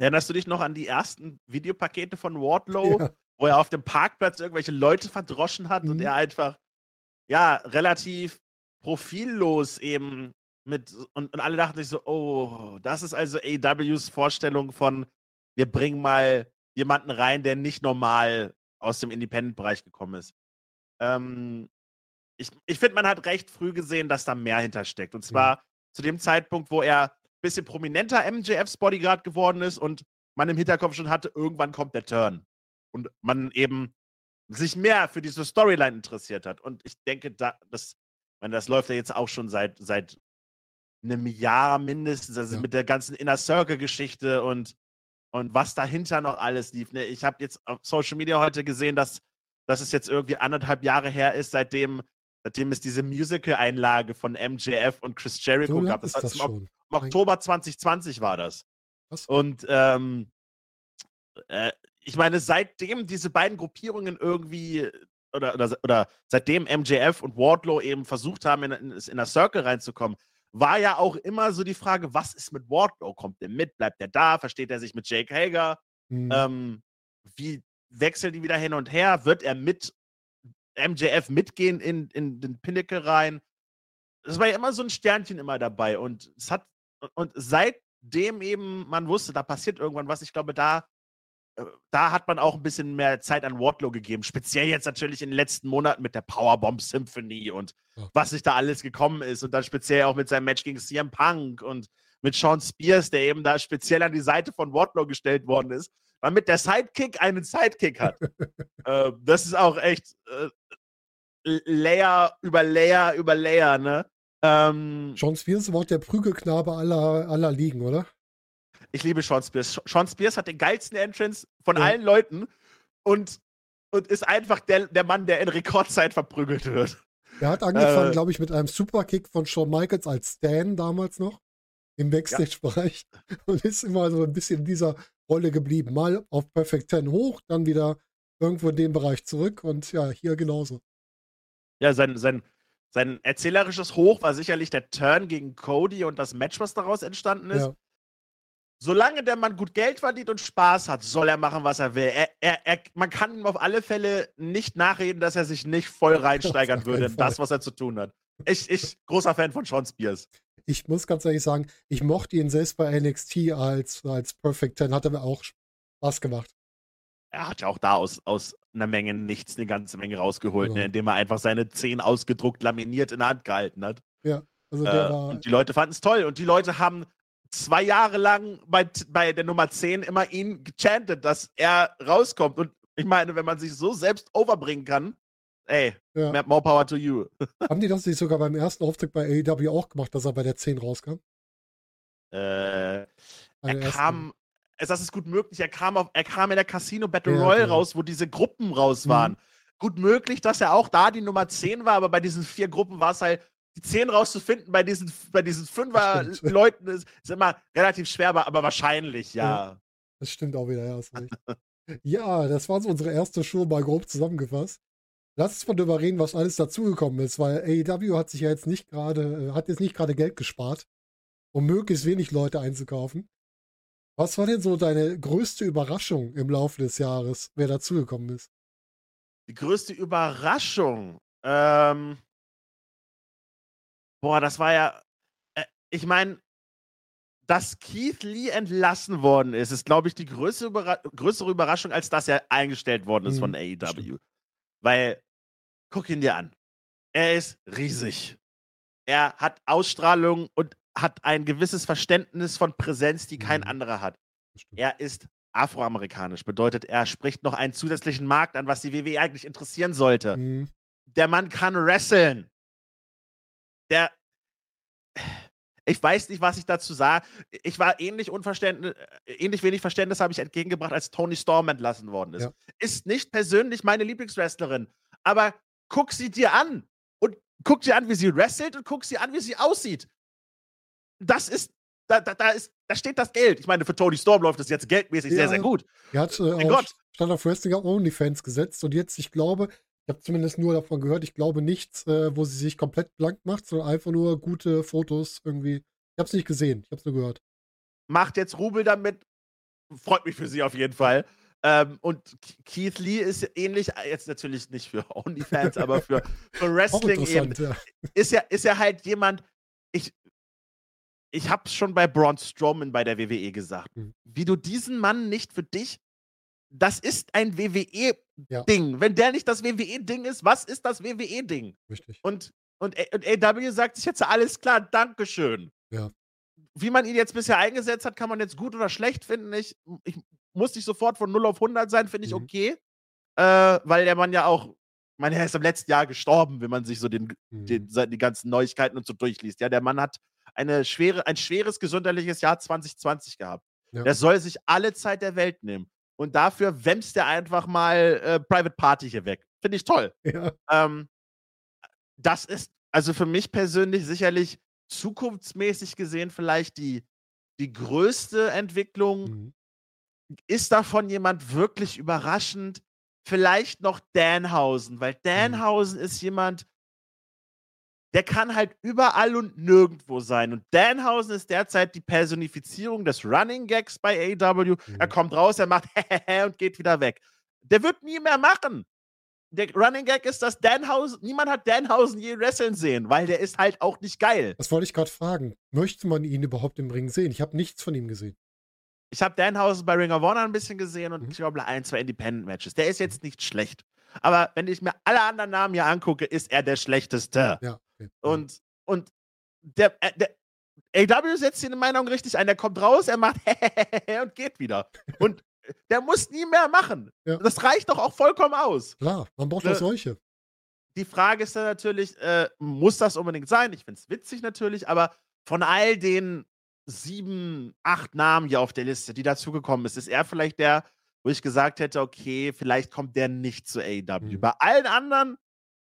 Erinnerst du dich noch an die ersten Videopakete von Wardlow, Ja. wo er auf dem Parkplatz irgendwelche Leute verdroschen hat und Mhm. er einfach, ja, relativ profillos eben mit, und, und alle dachten sich so, oh, das ist also AWs Vorstellung von, wir bringen mal jemanden rein, der nicht normal aus dem Independent-Bereich gekommen ist. Ähm, ich ich finde, man hat recht früh gesehen, dass da mehr hintersteckt. Und zwar zu dem Zeitpunkt, wo er bisschen prominenter MJFs Bodyguard geworden ist und man im Hinterkopf schon hatte, irgendwann kommt der Turn. Und man eben sich mehr für diese Storyline interessiert hat. Und ich denke, da, das, meine, das läuft ja jetzt auch schon seit, seit einem Jahr mindestens, also Ja. mit der ganzen Inner Circle-Geschichte und, und was dahinter noch alles lief. Ne? Ich habe jetzt auf Social Media heute gesehen, dass, dass es jetzt irgendwie anderthalb Jahre her ist, seitdem, seitdem es diese Musical-Einlage von MJF und Chris Jericho So gab. das Ok- schon. Im Oktober 2020 war das. Was? Und ähm, äh, ich meine, seitdem diese beiden Gruppierungen irgendwie oder, oder, oder seitdem MJF und Wardlow eben versucht haben, in, in, in der Circle reinzukommen, war ja auch immer so die Frage, was ist mit Wardlow? Kommt der mit? Bleibt der da? Versteht er sich mit Jake Hager? Mhm. Ähm, wie wechseln die wieder hin und her? Wird er mit MJF mitgehen in, in den Pinnacle rein? Das war ja immer so ein Sternchen immer dabei. Und es hat, und seitdem eben man wusste, da passiert irgendwann was, ich glaube, da äh, da hat man auch ein bisschen mehr Zeit an Wardlow gegeben. Speziell jetzt natürlich in den letzten Monaten mit der Powerbomb Symphony und ja. was sich da alles gekommen ist. Und dann speziell auch mit seinem Match gegen CM Punk und mit Sean Spears, der eben da speziell an die Seite von Wardlow gestellt worden ist, damit der Sidekick einen Sidekick hat. äh, das ist auch echt äh, Layer über Layer über Layer, ne? Ähm, Sean Spears war auch der Prügelknabe aller, aller Ligen, oder? Ich liebe Sean Spears. Sean Spears hat den geilsten Entrance von ja. allen Leuten und, und ist einfach der, der Mann, der in Rekordzeit verprügelt wird. Er hat angefangen, äh, glaube ich, mit einem Superkick von Shawn Michaels als Stan damals noch im Backstage-Bereich ja. und ist immer so ein bisschen in dieser Rolle geblieben. Mal auf Perfect Ten hoch, dann wieder irgendwo in dem Bereich zurück und ja, hier genauso. Ja, sein, sein, sein erzählerisches Hoch war sicherlich der Turn gegen Cody und das Match, was daraus entstanden ist. Ja. Solange der Mann gut Geld verdient und Spaß hat, soll er machen, was er will. Er, er, er, man kann ihm auf alle Fälle nicht nachreden, dass er sich nicht voll reinsteigern würde in das, was er zu tun hat. Ich, ich, großer Fan von Sean Spears. Ich muss ganz ehrlich sagen, ich mochte ihn selbst bei NXT als, als Perfect Ten, hat er mir auch Spaß gemacht. Er hat ja auch da aus, aus einer Menge nichts eine ganze Menge rausgeholt, genau. ne, indem er einfach seine Zehen ausgedruckt, laminiert in der Hand gehalten hat. Ja, also der äh. Und die Leute fanden es toll und die Leute haben zwei Jahre lang bei, bei der Nummer 10 immer ihn gechantet, dass er rauskommt. Und ich meine, wenn man sich so selbst overbringen kann, ey, ja. more power to you. Haben die das nicht sogar beim ersten Auftritt bei AEW auch gemacht, dass er bei der 10 rauskam? Äh, er kam, das ist gut möglich, er kam, auf, er kam in der Casino Battle ja, Royale genau. raus, wo diese Gruppen raus mhm. waren. Mhm. Gut möglich, dass er auch da die Nummer 10 war, aber bei diesen vier Gruppen war es halt die 10 rauszufinden bei diesen, bei diesen Fünfer-Leuten ist, ist, immer relativ schwer, aber wahrscheinlich, ja. ja. Das stimmt auch wieder, ja. ja, das war so unsere erste Show mal grob zusammengefasst. Lass uns mal darüber reden, was alles dazugekommen ist, weil AEW hat sich ja jetzt nicht gerade, äh, hat jetzt nicht gerade Geld gespart, um möglichst wenig Leute einzukaufen. Was war denn so deine größte Überraschung im Laufe des Jahres, wer dazugekommen ist? Die größte Überraschung? Ähm, Boah, das war ja. Äh, ich meine, dass Keith Lee entlassen worden ist, ist, glaube ich, die größere, Überra größere, Überraschung, als dass er eingestellt worden ist mhm. von AEW. Weil, guck ihn dir an. Er ist riesig. Er hat Ausstrahlung und hat ein gewisses Verständnis von Präsenz, die kein mhm. anderer hat. Er ist afroamerikanisch, bedeutet, er spricht noch einen zusätzlichen Markt an, was die WWE eigentlich interessieren sollte. Mhm. Der Mann kann wresteln der ich weiß nicht, was ich dazu sage. Ich war ähnlich unverständnis, äh, ähnlich wenig Verständnis habe ich entgegengebracht, als Tony Storm entlassen worden ist. Ja. Ist nicht persönlich meine Lieblingswrestlerin, aber guck sie dir an und guck dir an, wie sie wrestelt und guck sie an, wie sie aussieht. Das ist, da, da, da ist, da steht das Geld. Ich meine, für Tony Storm läuft das jetzt geldmäßig ja. sehr, sehr gut. Er hat äh, auf Gott. Stand auf Wrestling OnlyFans gesetzt und jetzt, ich glaube, ich habe zumindest nur davon gehört. Ich glaube nichts, äh, wo sie sich komplett blank macht, sondern einfach nur gute Fotos irgendwie. Ich habe es nicht gesehen, ich habe es nur gehört. Macht jetzt Rubel damit. Freut mich für sie auf jeden Fall. Ähm, und Keith Lee ist ähnlich, äh, jetzt natürlich nicht für OnlyFans, aber für, für Wrestling eben. Ja. Ist, ja, ist ja halt jemand, ich, ich habe es schon bei Braun Strowman bei der WWE gesagt, mhm. wie du diesen Mann nicht für dich das ist ein WWE-Ding. Ja. Wenn der nicht das WWE-Ding ist, was ist das WWE-Ding? Richtig. Und, und, und AW sagt sich jetzt alles klar, Dankeschön. Ja. Wie man ihn jetzt bisher eingesetzt hat, kann man jetzt gut oder schlecht finden. Ich, ich muss nicht sofort von 0 auf 100 sein, finde ich mhm. okay. Äh, weil der Mann ja auch, man, er ist im letzten Jahr gestorben, wenn man sich so den, mhm. den, die ganzen Neuigkeiten und so durchliest. Ja, der Mann hat eine schwere, ein schweres gesundheitliches Jahr 2020 gehabt. Ja. Der soll sich alle Zeit der Welt nehmen und dafür wämst er einfach mal äh, Private Party hier weg. Finde ich toll. Ja. Ähm, das ist also für mich persönlich sicherlich zukunftsmäßig gesehen vielleicht die, die größte Entwicklung. Mhm. Ist davon jemand wirklich überraschend? Vielleicht noch Danhausen, weil mhm. Danhausen mhm. ist jemand, der kann halt überall und nirgendwo sein. Und Danhausen ist derzeit die Personifizierung des Running Gags bei AW. Mhm. Er kommt raus, er macht Hehehe und geht wieder weg. Der wird nie mehr machen. Der Running Gag ist, dass Danhausen, niemand hat Danhausen je wresteln sehen, weil der ist halt auch nicht geil. Das wollte ich gerade fragen. Möchte man ihn überhaupt im Ring sehen? Ich habe nichts von ihm gesehen. Ich habe Danhausen bei Ring of Honor ein bisschen gesehen und Mhm. ich glaube ein, zwei Independent-Matches. Der ist jetzt nicht schlecht. Aber wenn ich mir alle anderen Namen hier angucke, ist er der schlechteste. Ja. Und, und der, äh, der AW setzt ihn in meiner Meinung richtig ein. Der kommt raus, er macht und geht wieder. Und der muss nie mehr machen. Ja. Das reicht doch auch vollkommen aus. Klar, man braucht Ne, auch solche. Die Frage ist dann natürlich, äh, muss das unbedingt sein? Ich finde es witzig natürlich, aber von all den sieben, acht Namen hier auf der Liste, die dazugekommen ist, ist er vielleicht der, wo ich gesagt hätte, okay, vielleicht kommt der nicht zu AEW. Mhm. Bei allen anderen,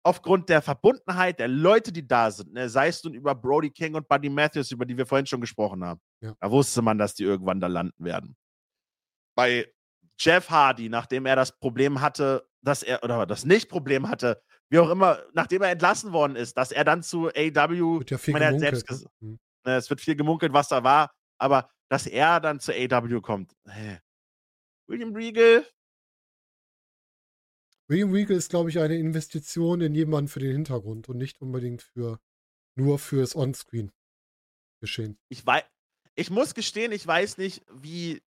aufgrund der Verbundenheit der Leute, die da sind, ne, sei es nun über Brody King und Buddy Matthews, über die wir vorhin schon gesprochen haben, Ja. da wusste man, dass die irgendwann da landen werden. Bei Jeff Hardy, nachdem er das Problem hatte, dass er, oder das Nicht-Problem hatte, wie auch immer, nachdem er entlassen worden ist, dass er dann zu Wird ja viel meine, er hat gemunkelt. selbst ne? Mhm. ne, es wird viel gemunkelt, was da war, aber dass er dann zu AEW kommt. Hä? William Regal, William Regal ist, glaube ich, eine Investition in jemanden für den Hintergrund und nicht unbedingt für nur fürs Onscreen geschehen. ich weiß, ich muss gestehen, ich weiß nicht, wie,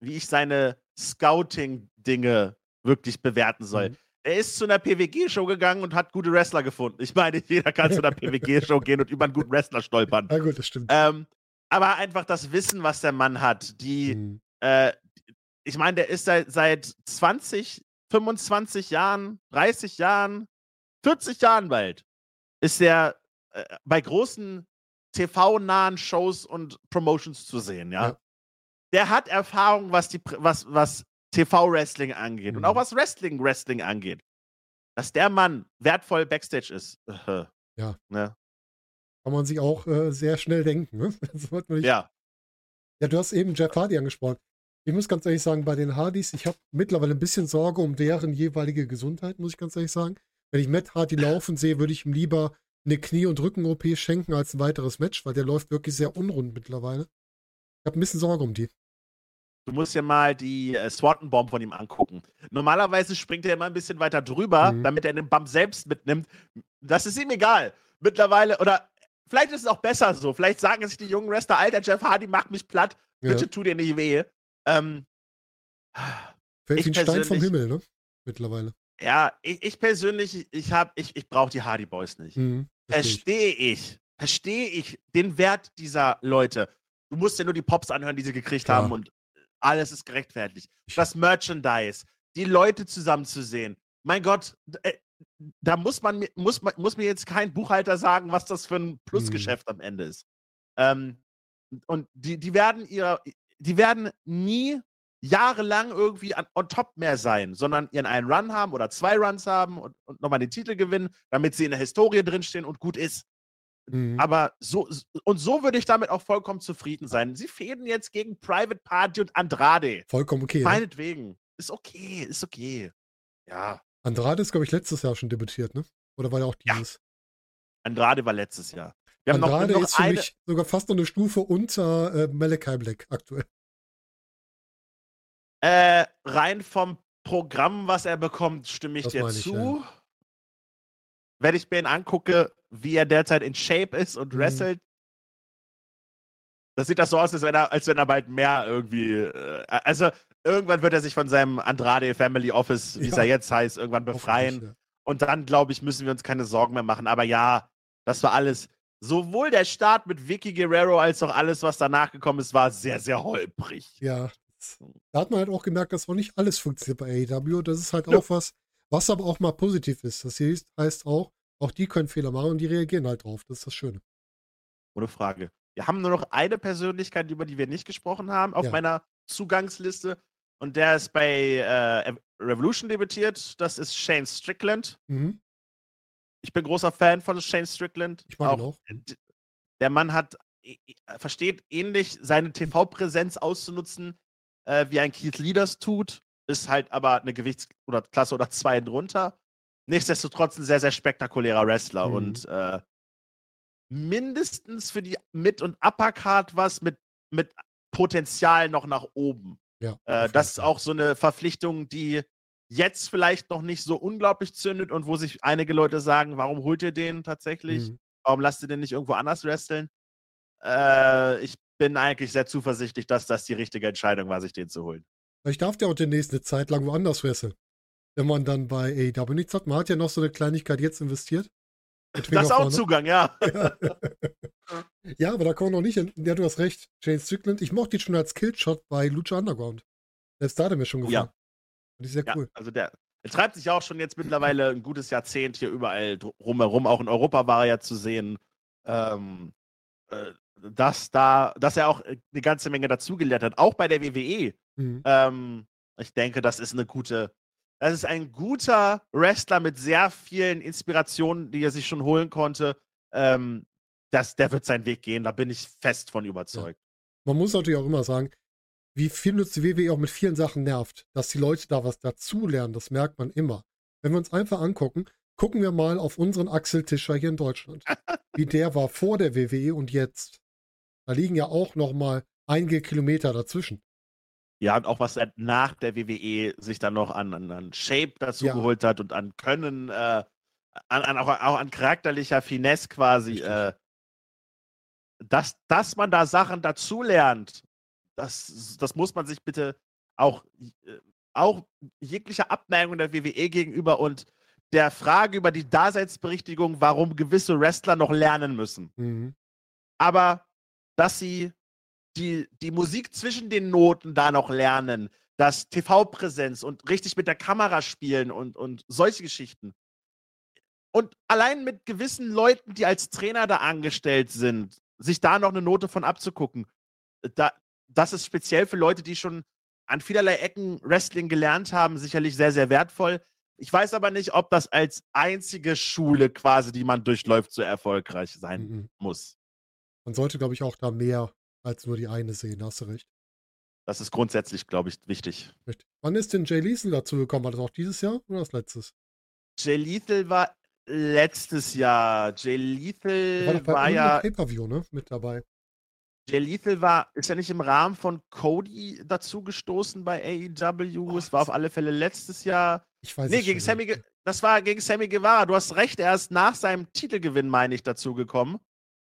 wie ich seine Scouting-Dinge wirklich bewerten soll. Mhm. Er ist zu einer PWG-Show gegangen und hat gute Wrestler gefunden. Ich meine, jeder kann zu einer PWG-Show gehen und über einen guten Wrestler stolpern. Na gut, das stimmt. Ähm, aber einfach das Wissen, was der Mann hat, die, Mhm. äh, ich meine, der ist seit, seit 20, 25 Jahren, 30 Jahren, 40 Jahren bald, ist er äh, bei großen TV-nahen Shows und Promotions zu sehen, ja. Ja. Der hat Erfahrung, was, die, was, was TV-Wrestling angeht und Mhm. auch was Wrestling-Wrestling angeht. Dass der Mann wertvoll Backstage ist. Äh, Ja. Ne? Kann man sich auch äh, sehr schnell denken. Ne? Ja. Ja, du hast eben Jeff Hardy angesprochen. Ich muss ganz ehrlich sagen, bei den Hardys, ich habe mittlerweile ein bisschen Sorge um deren jeweilige Gesundheit, muss ich ganz ehrlich sagen. Wenn ich Matt Hardy laufen sehe, würde ich ihm lieber eine Knie- und Rücken-OP schenken als ein weiteres Match, weil der läuft wirklich sehr unrund mittlerweile. Ich habe ein bisschen Sorge um die. Du musst dir mal die äh, Swanton Bomb von ihm angucken. Normalerweise springt er immer ein bisschen weiter drüber, Mhm. damit er den Bump selbst mitnimmt. Das ist ihm egal. Mittlerweile, oder vielleicht ist es auch besser so. Vielleicht sagen sich die jungen Wrestler, Alter, Jeff Hardy macht mich platt. Ja. Bitte tu dir nicht weh. Ähm, Fällt wie ein Stein vom Himmel, ne? Mittlerweile. ja, ich, ich persönlich, ich habe, ich, ich brauche die Hardy Boys nicht. Mhm. Verstehe ich. Verstehe ich den Wert dieser Leute. Du musst dir nur die Pops anhören, die sie gekriegt Klar. haben und alles ist gerechtfertigt. Das Merchandise, die Leute zusammen zu sehen. Mein Gott, äh, da muss man mir, muss, man, muss mir jetzt kein Buchhalter sagen, was das für ein Plusgeschäft am Ende ist. Ähm, und die, die werden ihrer, die werden nie jahrelang irgendwie an, on top mehr sein, sondern ihren einen Run haben oder zwei Runs haben und, und nochmal den Titel gewinnen, damit sie in der Historie drinstehen und gut ist. Mhm. Aber so, und so würde ich damit auch vollkommen zufrieden sein. Sie fäden jetzt gegen Private Party und Andrade. Vollkommen okay. Ne? Meinetwegen. Ist okay, ist okay. Ja, Andrade ist, glaube ich, letztes Jahr schon debütiert, ne? Oder war der auch Ja. dieses? Andrade war letztes Jahr. Wir haben noch, Andrade noch ist für eine. mich sogar fast noch eine Stufe unter äh, Malachi Black aktuell. Äh, rein vom Programm, was er bekommt, stimme ich Das dir ich, zu. Wenn ich mir ihn angucke, wie er derzeit in Shape ist und Mhm. wrestelt, das sieht das so aus, als wenn er, als wenn er bald mehr irgendwie. Äh, also irgendwann wird er sich von seinem Andrade Family Office, wie es Ja. ja jetzt heißt, irgendwann befreien. Ja. Und dann, glaube ich, müssen wir uns keine Sorgen mehr machen. Aber ja, das war alles. Sowohl der Start mit Vicky Guerrero als auch alles, was danach gekommen ist, war sehr, sehr holprig. Ja, da hat man halt auch gemerkt, dass noch nicht alles funktioniert bei AEW. Das ist halt Ja. auch was, was aber auch mal positiv ist. Das heißt auch, auch die können Fehler machen und die reagieren halt drauf. Das ist das Schöne. Ohne Frage. Wir haben nur noch eine Persönlichkeit, über die wir nicht gesprochen haben, auf Ja. meiner Zugangsliste. Und der ist bei äh, Revolution debütiert. Das ist Shane Strickland. Mhm. Ich bin großer Fan von Shane Strickland. Ich mag auch. d- Der Mann hat, versteht ähnlich seine TV-Präsenz auszunutzen, äh, wie ein Keith Leaders tut. Ist halt aber eine Gewichts- oder Klasse oder zwei drunter. Nichtsdestotrotz ein sehr, sehr spektakulärer Wrestler Mhm. und äh, mindestens für die Mid- und Uppercard was mit, mit Potenzial noch nach oben. Ja, Äh, das ist auch so eine Verpflichtung, die jetzt vielleicht noch nicht so unglaublich zündet und wo sich einige Leute sagen, warum holt ihr den tatsächlich? Mhm. Warum lasst ihr den nicht irgendwo anders wresteln? Äh, ich bin eigentlich sehr zuversichtlich, dass das die richtige Entscheidung war, sich den zu holen. Vielleicht darf der auch demnächst eine Zeit lang woanders wresteln. Wenn man dann bei AEW nichts hat. Man hat ja noch so eine Kleinigkeit jetzt investiert. Das ist auch Zugang, ja. ja. ja, aber da kommen wir noch nicht hin. Ja, du hast recht. James Strickland, ich mochte ihn schon als Killshot bei Lucha Underground. Selbst da hat er mir schon gefallen. Ja. Fand ich sehr cool. Ja, also der, er treibt sich auch schon jetzt mittlerweile ein gutes Jahrzehnt hier überall drumherum. Auch in Europa war er ja zu sehen. Ähm, äh, dass da, dass er auch eine ganze Menge dazugelernt hat, auch bei der WWE. Mhm. Ähm, ich denke, das ist eine gute, das ist ein guter Wrestler mit sehr vielen Inspirationen, die er sich schon holen konnte. Ähm, das, der wird seinen Weg gehen, da bin ich fest von überzeugt. Ja. Man muss natürlich auch immer sagen, wie viel uns die WWE auch mit vielen Sachen nervt, dass die Leute da was dazulernen, das merkt man immer. Wenn wir uns einfach angucken, gucken wir mal auf unseren Axel Tischer hier in Deutschland. wie der war vor der WWE und jetzt. Da liegen ja auch noch mal einige Kilometer dazwischen. Ja, und auch was er nach der WWE sich dann noch an, an, an Shape dazu ja. geholt hat und an Können, äh, an, an, auch, auch an charakterlicher Finesse quasi. Äh, dass, dass man da Sachen dazulernt, das, das muss man sich bitte auch, äh, auch jeglicher Abneigung der WWE gegenüber und der Frage über die Daseinsberichtigung, warum gewisse Wrestler noch lernen müssen. Mhm. Aber dass sie die, die Musik zwischen den Noten da noch lernen, das TV-Präsenz und richtig mit der Kamera spielen und, und solche Geschichten. Und allein mit gewissen Leuten, die als Trainer da angestellt sind, sich da noch eine Note von abzugucken, da, das ist speziell für Leute, die schon an vielerlei Ecken Wrestling gelernt haben, sicherlich sehr, sehr wertvoll. Ich weiß aber nicht, ob das als einzige Schule quasi, die man durchläuft, so erfolgreich sein mhm. muss. Man sollte, glaube ich, auch da mehr als nur die eine sehen, hast du recht. Das ist grundsätzlich, glaube ich, wichtig. Richtig. Wann ist denn Jay Lethal dazu gekommen? War das auch dieses Jahr oder das letztes? Jay Lethal war letztes Jahr. Jay Lethal war, war ja. Pay-Per-View, ne? Mit dabei. Jay Lethal war, ist ja nicht im Rahmen von Cody dazu gestoßen bei AEW. Oh, es war auf alle Fälle letztes Jahr. Ich weiß nee, gegen Sammy, das war gegen Sammy Guevara. Du hast recht, er ist nach seinem Titelgewinn, meine ich, dazu gekommen.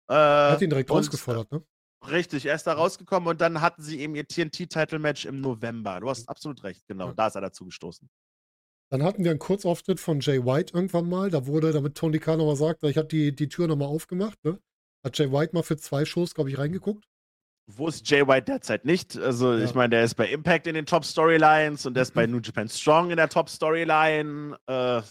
Äh, er hat ihn direkt rausgefordert, ne? Richtig, er ist da rausgekommen und dann hatten sie eben ihr TNT-Title-Match im November. Du hast absolut recht, genau. Ja. Da ist er dazu gestoßen. Dann hatten wir einen Kurzauftritt von Jay White irgendwann mal. Da wurde, damit Tony Khan nochmal sagt, ich habe die, die Tür nochmal aufgemacht. Ne? Hat Jay White mal für zwei Shows, glaube ich, reingeguckt. Wo ist Jay White derzeit nicht? Also, ja. ich meine, der ist bei Impact in den Top-Storylines und der ist bei New Japan Strong in der Top-Storyline. Äh,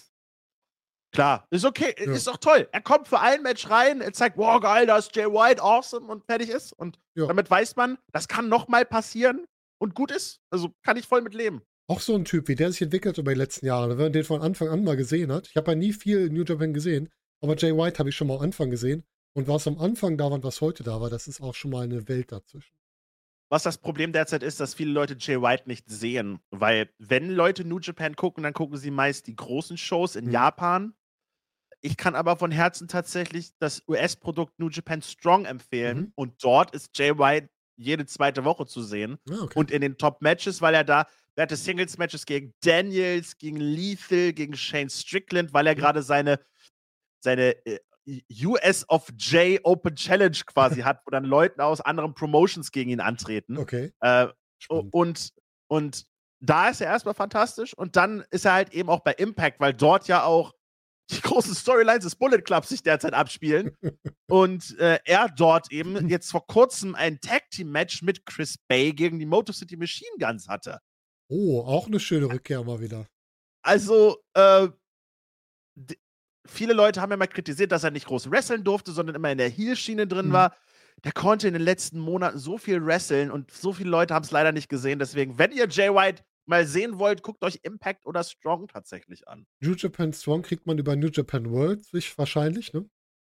Klar, ist okay, ja. ist doch toll. Er kommt für ein Match rein, er zeigt, wow, geil, da ist Jay White, awesome und fertig ist. Und ja. damit weiß man, das kann nochmal passieren und gut ist. Also kann ich voll mit leben. Auch so ein Typ, wie der sich entwickelt über die letzten Jahre, wenn man den von Anfang an mal gesehen hat. Ich habe ja nie viel New Japan gesehen, aber Jay White habe ich schon mal am Anfang gesehen. Und was am Anfang da war und was heute da war, das ist auch schon mal eine Welt dazwischen. Was das Problem derzeit ist, dass viele Leute Jay White nicht sehen. Weil, wenn Leute New Japan gucken, dann gucken sie meist die großen Shows in mhm. Japan ich kann aber von Herzen tatsächlich das US-Produkt New Japan Strong empfehlen. Mhm. Und dort ist Jay White jede zweite Woche zu sehen. Ah, okay. Und in den Top-Matches, weil er da, er hatte Singles-Matches gegen Daniels, gegen Lethal, gegen Shane Strickland, weil er mhm. gerade seine, seine äh, US of J Open Challenge quasi hat, wo dann Leute aus anderen Promotions gegen ihn antreten. Okay. Äh, und, und da ist er erstmal fantastisch. Und dann ist er halt eben auch bei Impact, weil dort ja auch die großen Storylines des Bullet Clubs sich derzeit abspielen. und äh, er dort eben jetzt vor kurzem ein Tag Team Match mit Chris Bay gegen die Motor City Machine Guns hatte. Oh, auch eine schöne Rückkehr mal wieder. Also, äh, viele Leute haben ja mal kritisiert, dass er nicht groß wresteln durfte, sondern immer in der Heel-Schiene drin mhm. war. Der konnte in den letzten Monaten so viel wresteln und so viele Leute haben es leider nicht gesehen. Deswegen, wenn ihr Jay White mal sehen wollt, guckt euch Impact oder Strong tatsächlich an. New Japan Strong kriegt man über New Japan World sich wahrscheinlich, ne?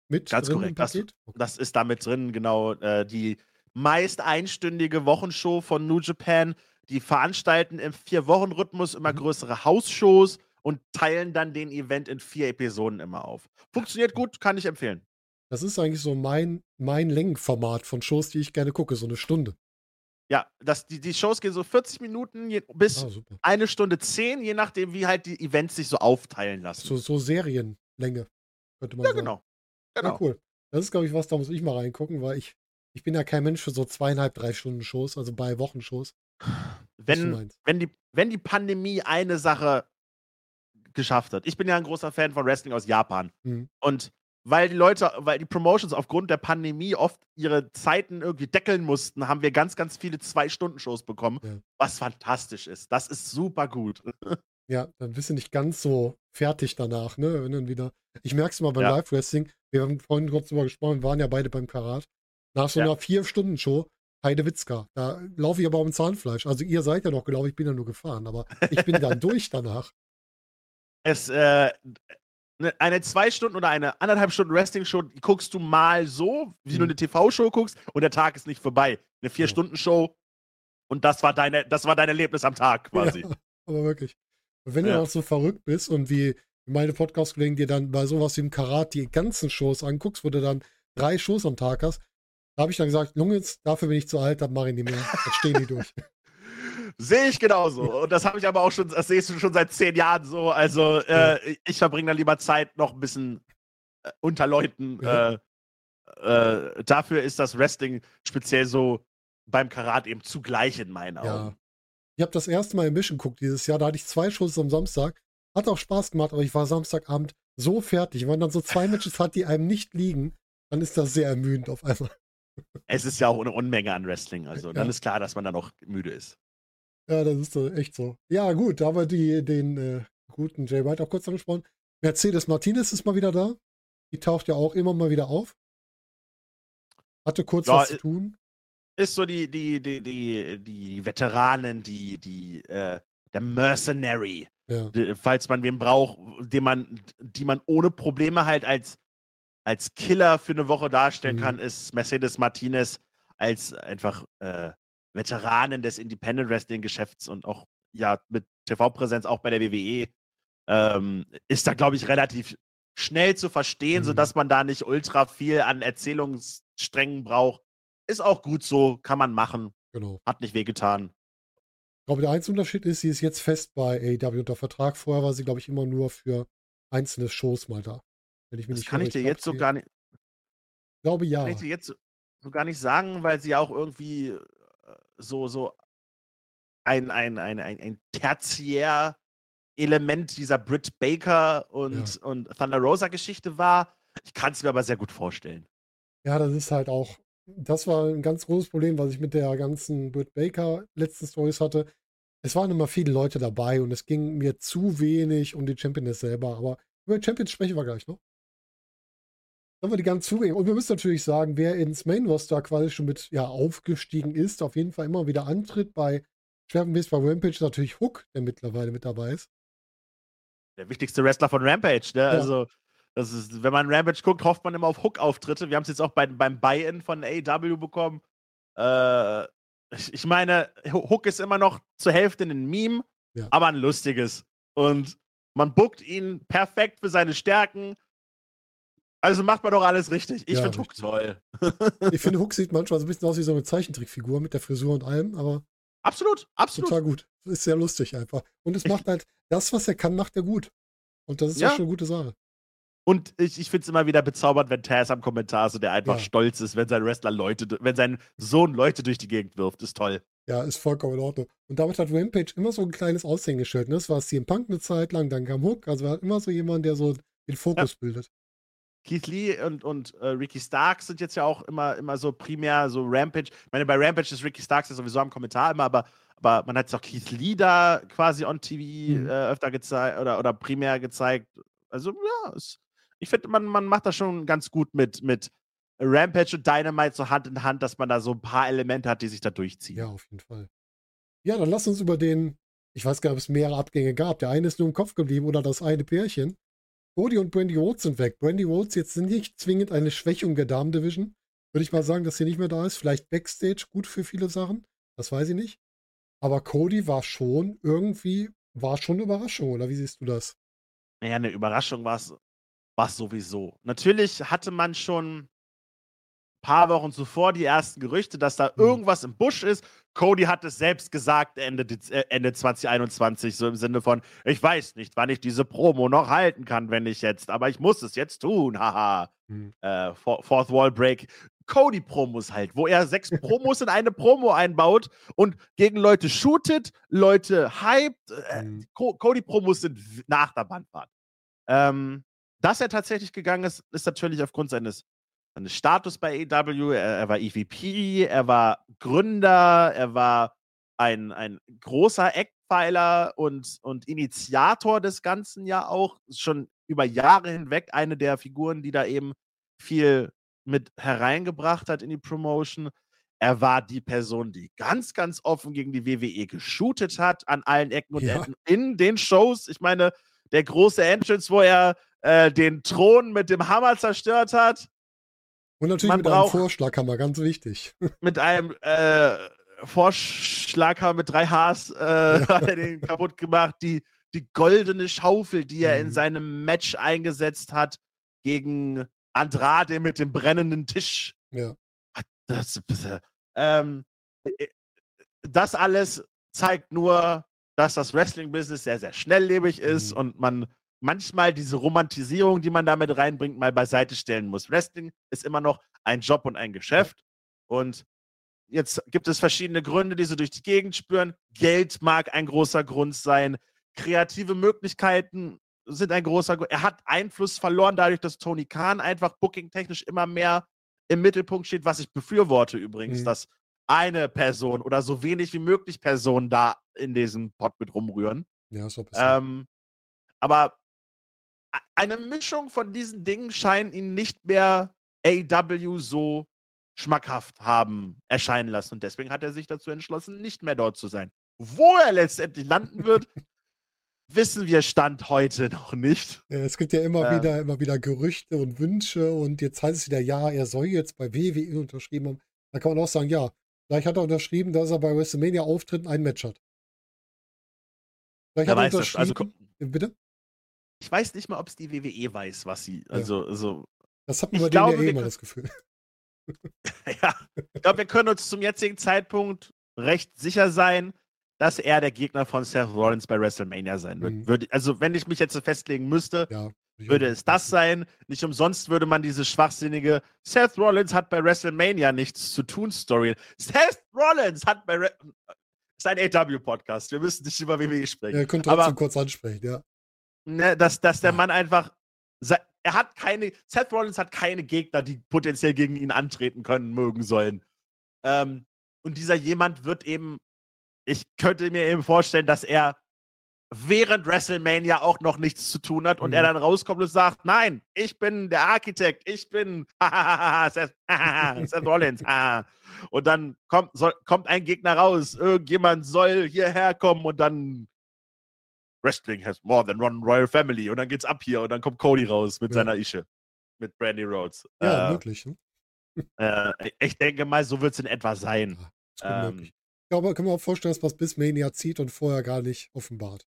Mit Ganz korrekt. Das, das, ist damit drin, genau. Äh, die meist einstündige Wochenshow von New Japan. Die veranstalten im Vier-Wochen-Rhythmus immer mhm. größere Hausshows und teilen dann den Event in vier Episoden immer auf. Funktioniert gut, kann ich empfehlen. Das ist eigentlich so mein, mein Längenformat von Shows, die ich gerne gucke, so eine Stunde. Ja, das, die, die Shows gehen so 40 Minuten je, bis ah, eine Stunde 10, je nachdem, wie halt die Events sich so aufteilen lassen. So, so Serienlänge, könnte man ja, sagen. Genau. genau. Ja, cool. Das ist, glaube ich, was, da muss ich mal reingucken, weil ich Ich bin ja kein Mensch für so zweieinhalb, drei Stunden Shows, also bei Wochenshows. Wenn, wenn, die, wenn die Pandemie eine Sache geschafft hat. Ich bin ja ein großer Fan von Wrestling aus Japan. Mhm. Und weil die Leute, weil die Promotions aufgrund der Pandemie oft ihre Zeiten irgendwie deckeln mussten, haben wir ganz, ganz viele Zwei-Stunden-Shows bekommen, Ja. was fantastisch ist. Das ist super gut. Ja, dann bist du nicht ganz so fertig danach, ne? Wenn dann wieder. Ich merke es mal beim Ja. Live-Wrestling. Wir haben vorhin kurz drüber gesprochen, wir waren ja beide beim Karat. Nach so Ja. einer Vier-Stunden-Show, Heidewitzka. Da laufe ich aber um Zahnfleisch. Also ihr seid ja noch gelaufen, ich bin ja nur gefahren, aber ich bin dann durch danach. Es, äh, ne- eine zwei Stunden oder eine anderthalb Stunden Wrestling-Show guckst du mal so, wie du Mhm. eine TV-Show guckst, und der Tag ist nicht vorbei. Eine Vier-Stunden-Show und das war deine, das war dein Erlebnis am Tag quasi. Ja, aber wirklich. Und wenn du Ja. auch so verrückt bist und wie meine Podcast-Kollegen dir dann bei sowas wie im Karat die ganzen Shows anguckst, wo du dann drei Shows am Tag hast, da habe ich dann gesagt, Jungs, dafür bin ich zu alt, das mache ich nicht mehr. Das stehen die durch. Sehe ich genauso. Und das habe ich aber auch schon, das sehe ich schon seit zehn Jahren so. Also äh, ich verbringe dann lieber Zeit noch ein bisschen äh, unter Leuten. Ja. Äh, äh, dafür ist das Wrestling speziell so beim Karat eben zugleich in meinen Augen. Ja. Ich habe das erste Mal im Mission geguckt dieses Jahr. Da hatte ich zwei Shows am Samstag. Hat auch Spaß gemacht, aber ich war Samstagabend so fertig. Wenn man dann so zwei Matches hat, die einem nicht liegen, dann ist das sehr ermüdend auf einmal. Es ist ja auch eine Unmenge an Wrestling. Also dann Ja. ist klar, dass man dann auch müde ist. Ja, das ist echt so. Ja, gut, da haben wir die, den äh, guten Jay White auch kurz angesprochen. Mercedes Martinez ist mal wieder da. Die taucht ja auch immer mal wieder auf. Hatte kurz Ja, was zu tun. Ist so die, die, die, die, die Veteranen, die, die, äh, der Mercenary. Ja. Falls man wen braucht, den man, die man ohne Probleme halt als, als Killer für eine Woche darstellen Mhm. kann, ist Mercedes Martinez als einfach äh, Veteranen des Independent Wrestling Geschäfts und auch ja mit TV-Präsenz auch bei der WWE ähm, ist da glaube ich relativ schnell zu verstehen, Mhm. sodass man da nicht ultra viel an Erzählungssträngen braucht. Ist auch gut so, kann man machen, Genau. hat nicht wehgetan. Ich glaube, der einzige Unterschied ist, sie ist jetzt fest bei AEW unter Vertrag. Vorher war sie, glaube ich, immer nur für einzelne Shows mal da. Wenn ich mich Das nicht kann ich dir jetzt so gar nicht. Ich glaube, ja. kann ich dir jetzt so- gar nicht sagen, weil sie auch irgendwie so, so ein, ein, ein, ein, ein Tertiär-Element dieser Britt Baker und, und Thunder Rosa-Geschichte war. Ich kann es mir aber sehr gut vorstellen. Ja, das ist halt auch, das war ein ganz großes Problem, was ich mit der ganzen Britt Baker letzten Stories hatte. Es waren immer viele Leute dabei und es ging mir zu wenig um die Championess selber. Aber über Champions sprechen wir gleich noch. Haben wir die ganzen Zugänge. Und wir müssen natürlich sagen, wer ins Main Roster quasi schon mit ja, aufgestiegen ist, auf jeden Fall immer wieder antritt bei schwerpunktmäßig bei Rampage ist natürlich Hook, der mittlerweile mit dabei ist. Der wichtigste Wrestler von Rampage, ne? Also, das ist, wenn man Rampage guckt, hofft man immer auf Hook-Auftritte. Wir haben es jetzt auch bei, beim Buy-In von AEW bekommen. Äh, ich, ich meine, Hook ist immer noch zur Hälfte ein Meme, Ja. aber ein lustiges. Und man bookt ihn perfekt für seine Stärken. Also macht man doch alles richtig. Ich Ja, finde Hook toll. Ich finde, Hook sieht manchmal so ein bisschen aus wie so eine Zeichentrickfigur mit der Frisur und allem, aber Absolut, absolut. total gut. Ist sehr lustig einfach. Und es macht halt, das, was er kann, macht er gut. Und das ist Ja. ja schon eine gute Sache. Und ich, ich finde es immer wieder bezaubernd, wenn Taz am Kommentar so, der einfach Ja. stolz ist, wenn sein Wrestler Leute, wenn sein Sohn Leute durch die Gegend wirft. Ist toll. Ja, ist vollkommen in Ordnung. Und damit hat Rampage immer so ein kleines Aushängeschild. Ne? Das war CM Punk eine Zeit lang, dann kam Hook. Also er hat immer so jemand, der so den Fokus bildet. Keith Lee und, und äh, Ricky Starks sind jetzt ja auch immer, immer so primär so Rampage. Ich meine, bei Rampage ist Ricky Starks ja sowieso am Kommentar immer, aber, aber man hat jetzt auch Keith Lee da quasi on TV Mhm. äh, öfter gezeigt oder, oder primär gezeigt. Also, ja, es, ich finde, man, man macht das schon ganz gut mit, mit Rampage und Dynamite so Hand in Hand, dass man da so ein paar Elemente hat, die sich da durchziehen. Ja, auf jeden Fall. Ja, dann lass uns über den, ich weiß gar nicht, ob es mehrere Abgänge gab. Der eine ist nur im Kopf geblieben oder das eine Pärchen. Cody und Brandy Rhodes sind weg. Brandy Rhodes jetzt sind nicht zwingend eine Schwächung der Damen-Division. Würde ich mal sagen, dass sie nicht mehr da ist. Vielleicht Backstage gut für viele Sachen. Das weiß ich nicht. Aber Cody war schon irgendwie, war schon eine Überraschung, oder wie siehst du das? Naja, eine Überraschung war es sowieso. Natürlich hatte man schon ein paar Wochen zuvor die ersten Gerüchte, dass da Mhm. irgendwas im Busch ist. Cody hat es selbst gesagt Ende, äh, Ende 2021, so im Sinne von, ich weiß nicht, wann ich diese Promo noch halten kann, wenn ich jetzt, aber ich muss es jetzt tun, haha. Mhm. Äh, Four- Fourth Wall Break. Cody-Promos halt, wo er sechs Promos in eine Promo einbaut und gegen Leute shootet, Leute hypt. Äh, Mhm. Co Cody-Promos sind nach der Bandfahrt. Ähm, dass er tatsächlich gegangen ist, ist natürlich aufgrund seines, seines Status bei AEW. Er, er war EVP, er war Gründer, er war ein, ein großer Eckpfeiler und, und Initiator des Ganzen ja auch. Schon über Jahre hinweg eine der Figuren, die da eben viel mit hereingebracht hat in die Promotion. Er war die Person, die ganz, ganz offen gegen die WWE geshootet hat an allen Ecken und Ja. Enden in den Shows. Ich meine, der große Entrance, wo er äh, den Thron mit dem Hammer zerstört hat, Und natürlich Man mit einem Vorschlaghammer, ganz wichtig. mit einem äh, Vorschlaghammer mit drei Hs äh, hat er den kaputt gemacht. Die, die goldene Schaufel, die er in Mhm. seinem Match eingesetzt hat gegen Andrade mit dem brennenden Tisch. Ja. Das, ähm, äh, das alles zeigt nur, dass das Wrestling-Business sehr, sehr schnelllebig ist Mhm. und man manchmal diese Romantisierung, die man damit reinbringt, mal beiseite stellen muss. Wrestling ist immer noch ein Job und ein Geschäft. Und jetzt gibt es verschiedene Gründe, die so durch die Gegend spüren. Geld mag ein großer Grund sein. Kreative Möglichkeiten sind ein großer Grund. Er hat Einfluss verloren, dadurch, dass Tony Khan einfach booking-technisch immer mehr im Mittelpunkt steht, was ich befürworte übrigens, Mhm. dass eine Person oder so wenig wie möglich Personen da in diesem Pot mit rumrühren. Ja, auch besser. Ähm, aber eine Mischung von diesen Dingen scheint ihn nicht mehr AW so schmackhaft haben erscheinen lassen. Und deswegen hat er sich dazu entschlossen, nicht mehr dort zu sein. Wo er letztendlich landen wird, wissen wir Stand heute noch nicht. Ja, es gibt ja immer äh, wieder, immer wieder Gerüchte und Wünsche und jetzt heißt es wieder, ja, er soll jetzt bei WWE unterschrieben haben. Da kann man auch sagen, ja, vielleicht hat er unterschrieben, dass er bei WrestleMania auftritt und ein Match hat. Vielleicht Wer hat er weiß das? Also, unterschrieben. Bitte? Ich weiß nicht mal, ob es die WWE weiß, was sie. Also, also Das hat man bei glaube, denen ja wir eh immer können- das Gefühl. ja, ich glaube, wir können uns zum jetzigen Zeitpunkt recht sicher sein, dass er der Gegner von Seth Rollins bei WrestleMania sein wird. Mhm. Würde, also, wenn ich mich jetzt so festlegen müsste, Ja. würde es das sein. Nicht umsonst würde man diese schwachsinnige Seth Rollins hat bei WrestleMania nichts zu tun Story. Seth Rollins hat bei Re ist ein AW-Podcast. Wir müssen nicht über WWE sprechen. Ja, ihr könnt Aber- trotzdem kurz ansprechen, ja. Ne, dass, dass der. Mann einfach. Er hat keine. Seth Rollins hat keine Gegner, die potenziell gegen ihn antreten können, mögen sollen. Ähm, und dieser jemand wird eben. Ich könnte mir eben vorstellen, dass er während WrestleMania auch noch nichts zu tun hat und Mhm. er dann rauskommt und sagt: Nein, ich bin der Architekt, ich bin Seth, Seth Rollins. ah." Und dann kommt, soll, kommt ein Gegner raus, irgendjemand soll hierher kommen und dann Wrestling has more than one royal family. Und dann geht's ab hier und dann kommt Cody raus mit Ja. seiner Ische. Mit Brandy Rhodes. Ja, äh, möglich. Ne? äh, ich denke mal, so wird es in etwa sein. Ja, Ähm, möglich. Ich glaube, können wir auch vorstellen, dass was bis Mania zieht und vorher gar nicht offenbart.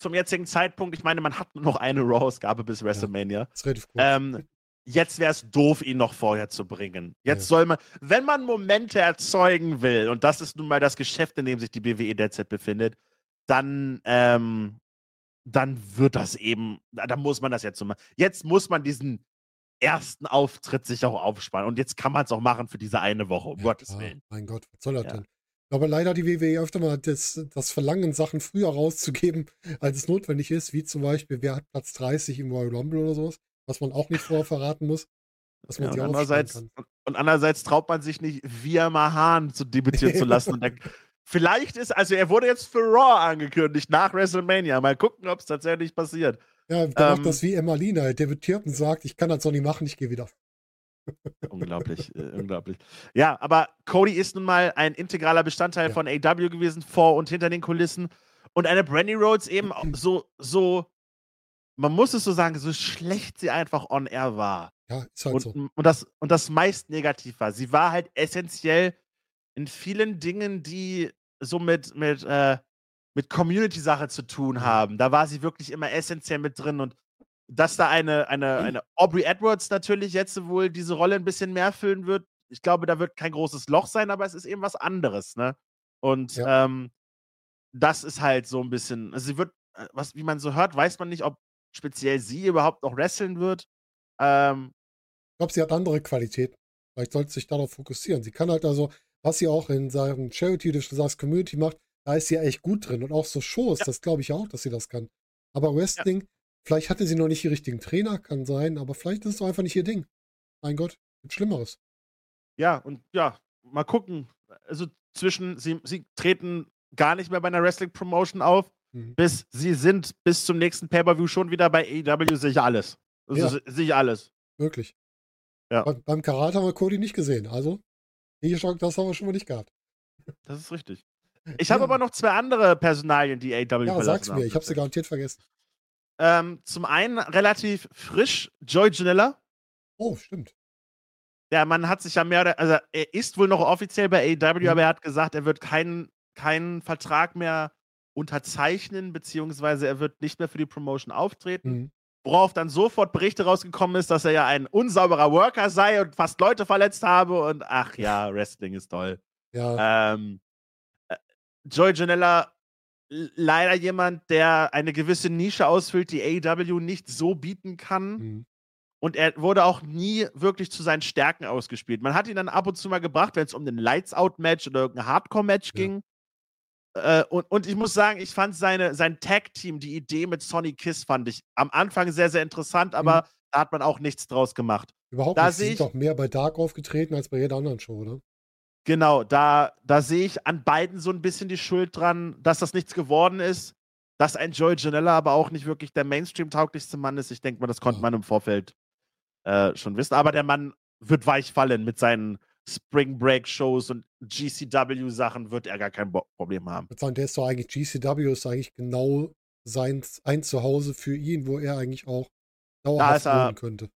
Zum jetzigen Zeitpunkt, ich meine, man hat nur noch eine Raw-Ausgabe bis WrestleMania. Das ist relativ kurz. Ähm, jetzt wäre es doof, ihn noch vorher zu bringen. Jetzt Ja. soll man, wenn man Momente erzeugen will, und das ist nun mal das Geschäft, in dem sich die BWE derzeit befindet, dann, ähm, dann wird das eben, da muss man das jetzt so machen. Jetzt muss man diesen ersten Auftritt sich auch aufsparen. Und jetzt kann man es auch machen für diese eine Woche, um Ja, Gottes klar. Willen. Mein Gott, was soll das Ja. denn? Aber leider hat die WWE öfter mal das, das Verlangen, Sachen früher rauszugeben, als es notwendig ist, wie zum Beispiel, wer hat Platz 30 im Royal Rumble oder sowas, was man auch nicht vorher verraten muss, dass man Ja, und, andererseits, kann. und, und andererseits traut man sich nicht, Via Mahan zu debütieren zu lassen. Und dann, vielleicht ist, also er wurde jetzt für Raw angekündigt nach WrestleMania. Mal gucken, ob es tatsächlich passiert. Ja, der ähm, macht das wie Emma Lina, debütiert und sagt, ich kann das so nicht machen, ich gehe wieder. Unglaublich, äh, unglaublich. Ja, aber Cody ist nun mal ein integraler Bestandteil Ja. von AW gewesen, vor und hinter den Kulissen. Und eine Brandy Rhodes eben so, so, man muss es so sagen, so schlecht sie einfach on air war. Ja, ist halt und, so. und, das, und das meist negativ war. Sie war halt essentiell in vielen Dingen, die so mit, mit, äh, mit Community-Sache zu tun haben. Da war sie wirklich immer essentiell mit drin und dass da eine, eine, eine Aubrey Edwards natürlich jetzt wohl diese Rolle ein bisschen mehr füllen wird. Ich glaube, da wird kein großes Loch sein, aber es ist eben was anderes, ne? Und Ja. ähm, das ist halt so ein bisschen, also sie wird, äh, was, wie man so hört, weiß man nicht, ob speziell sie überhaupt noch wresteln wird. Ähm, Ich glaube, sie hat andere Qualitäten. Vielleicht sollte sie sich darauf fokussieren. Sie kann halt also, was sie auch in seinem Charity, du sagst Community macht, da ist sie ja echt gut drin. Und auch so Shows, Ja. das glaube ich auch, dass sie das kann. Aber Wrestling, vielleicht hatte sie noch nicht die richtigen Trainer, kann sein, aber vielleicht ist es doch einfach nicht ihr Ding. Mein Gott, gibt Schlimmeres. Ja, und ja, mal gucken. Also zwischen, sie, sie treten gar nicht mehr bei einer Wrestling-Promotion auf, Mhm. bis sie sind bis zum nächsten Pay-Per-View schon wieder bei AEW, sehe ich alles. Also Ja. se- sehe ich alles. Wirklich. Ja. Be beim Karate haben wir Cody nicht gesehen. Also, Chance, das haben wir schon mal nicht gehabt. Das ist richtig. Ich habe Ja. aber noch zwei andere Personalien, die AEW Ja, sag's haben. mir, ich habe sie garantiert vergessen. Ähm, zum einen relativ frisch, Joy Janella. Oh, stimmt. Der Mann hat sich ja mehr oder also er ist wohl noch offiziell bei AEW, Mhm. aber er hat gesagt, er wird keinen keinen Vertrag mehr unterzeichnen, beziehungsweise er wird nicht mehr für die Promotion auftreten. Mhm. Worauf dann sofort Berichte rausgekommen ist, dass er ja ein unsauberer Worker sei und fast Leute verletzt habe und ach ja, Wrestling ist toll. Ja, Ähm, äh, Joey Janella, leider jemand, der eine gewisse Nische ausfüllt, die AEW nicht so bieten kann. mhm. Und er wurde auch nie wirklich zu seinen Stärken ausgespielt. Man hat ihn dann ab und zu mal gebracht, wenn es um den Lights-Out-Match oder irgendein Hardcore-Match Ja. ging. Äh, und, und ich muss sagen, ich fand seine, sein Tag-Team, die Idee mit Sonny Kiss, fand ich am Anfang sehr, sehr interessant, aber da hat man auch nichts draus gemacht. überhaupt da nicht. Sie sind doch mehr bei Dark aufgetreten als bei jeder anderen Show, oder? Genau, da, da sehe ich an beiden so ein bisschen die Schuld dran, dass das nichts geworden ist. Dass ein Joey Janella aber auch nicht wirklich der Mainstream-tauglichste Mann ist. Ich denke mal, das konnte Ja. man im Vorfeld äh, schon wissen. Aber der Mann wird weich fallen mit seinen Spring Break-Shows und GCW-Sachen, wird er gar kein Problem haben. Der ist doch eigentlich, GCW ist eigentlich genau sein ein Zuhause für ihn, wo er eigentlich auch dauerhaft er- wohnen könnte.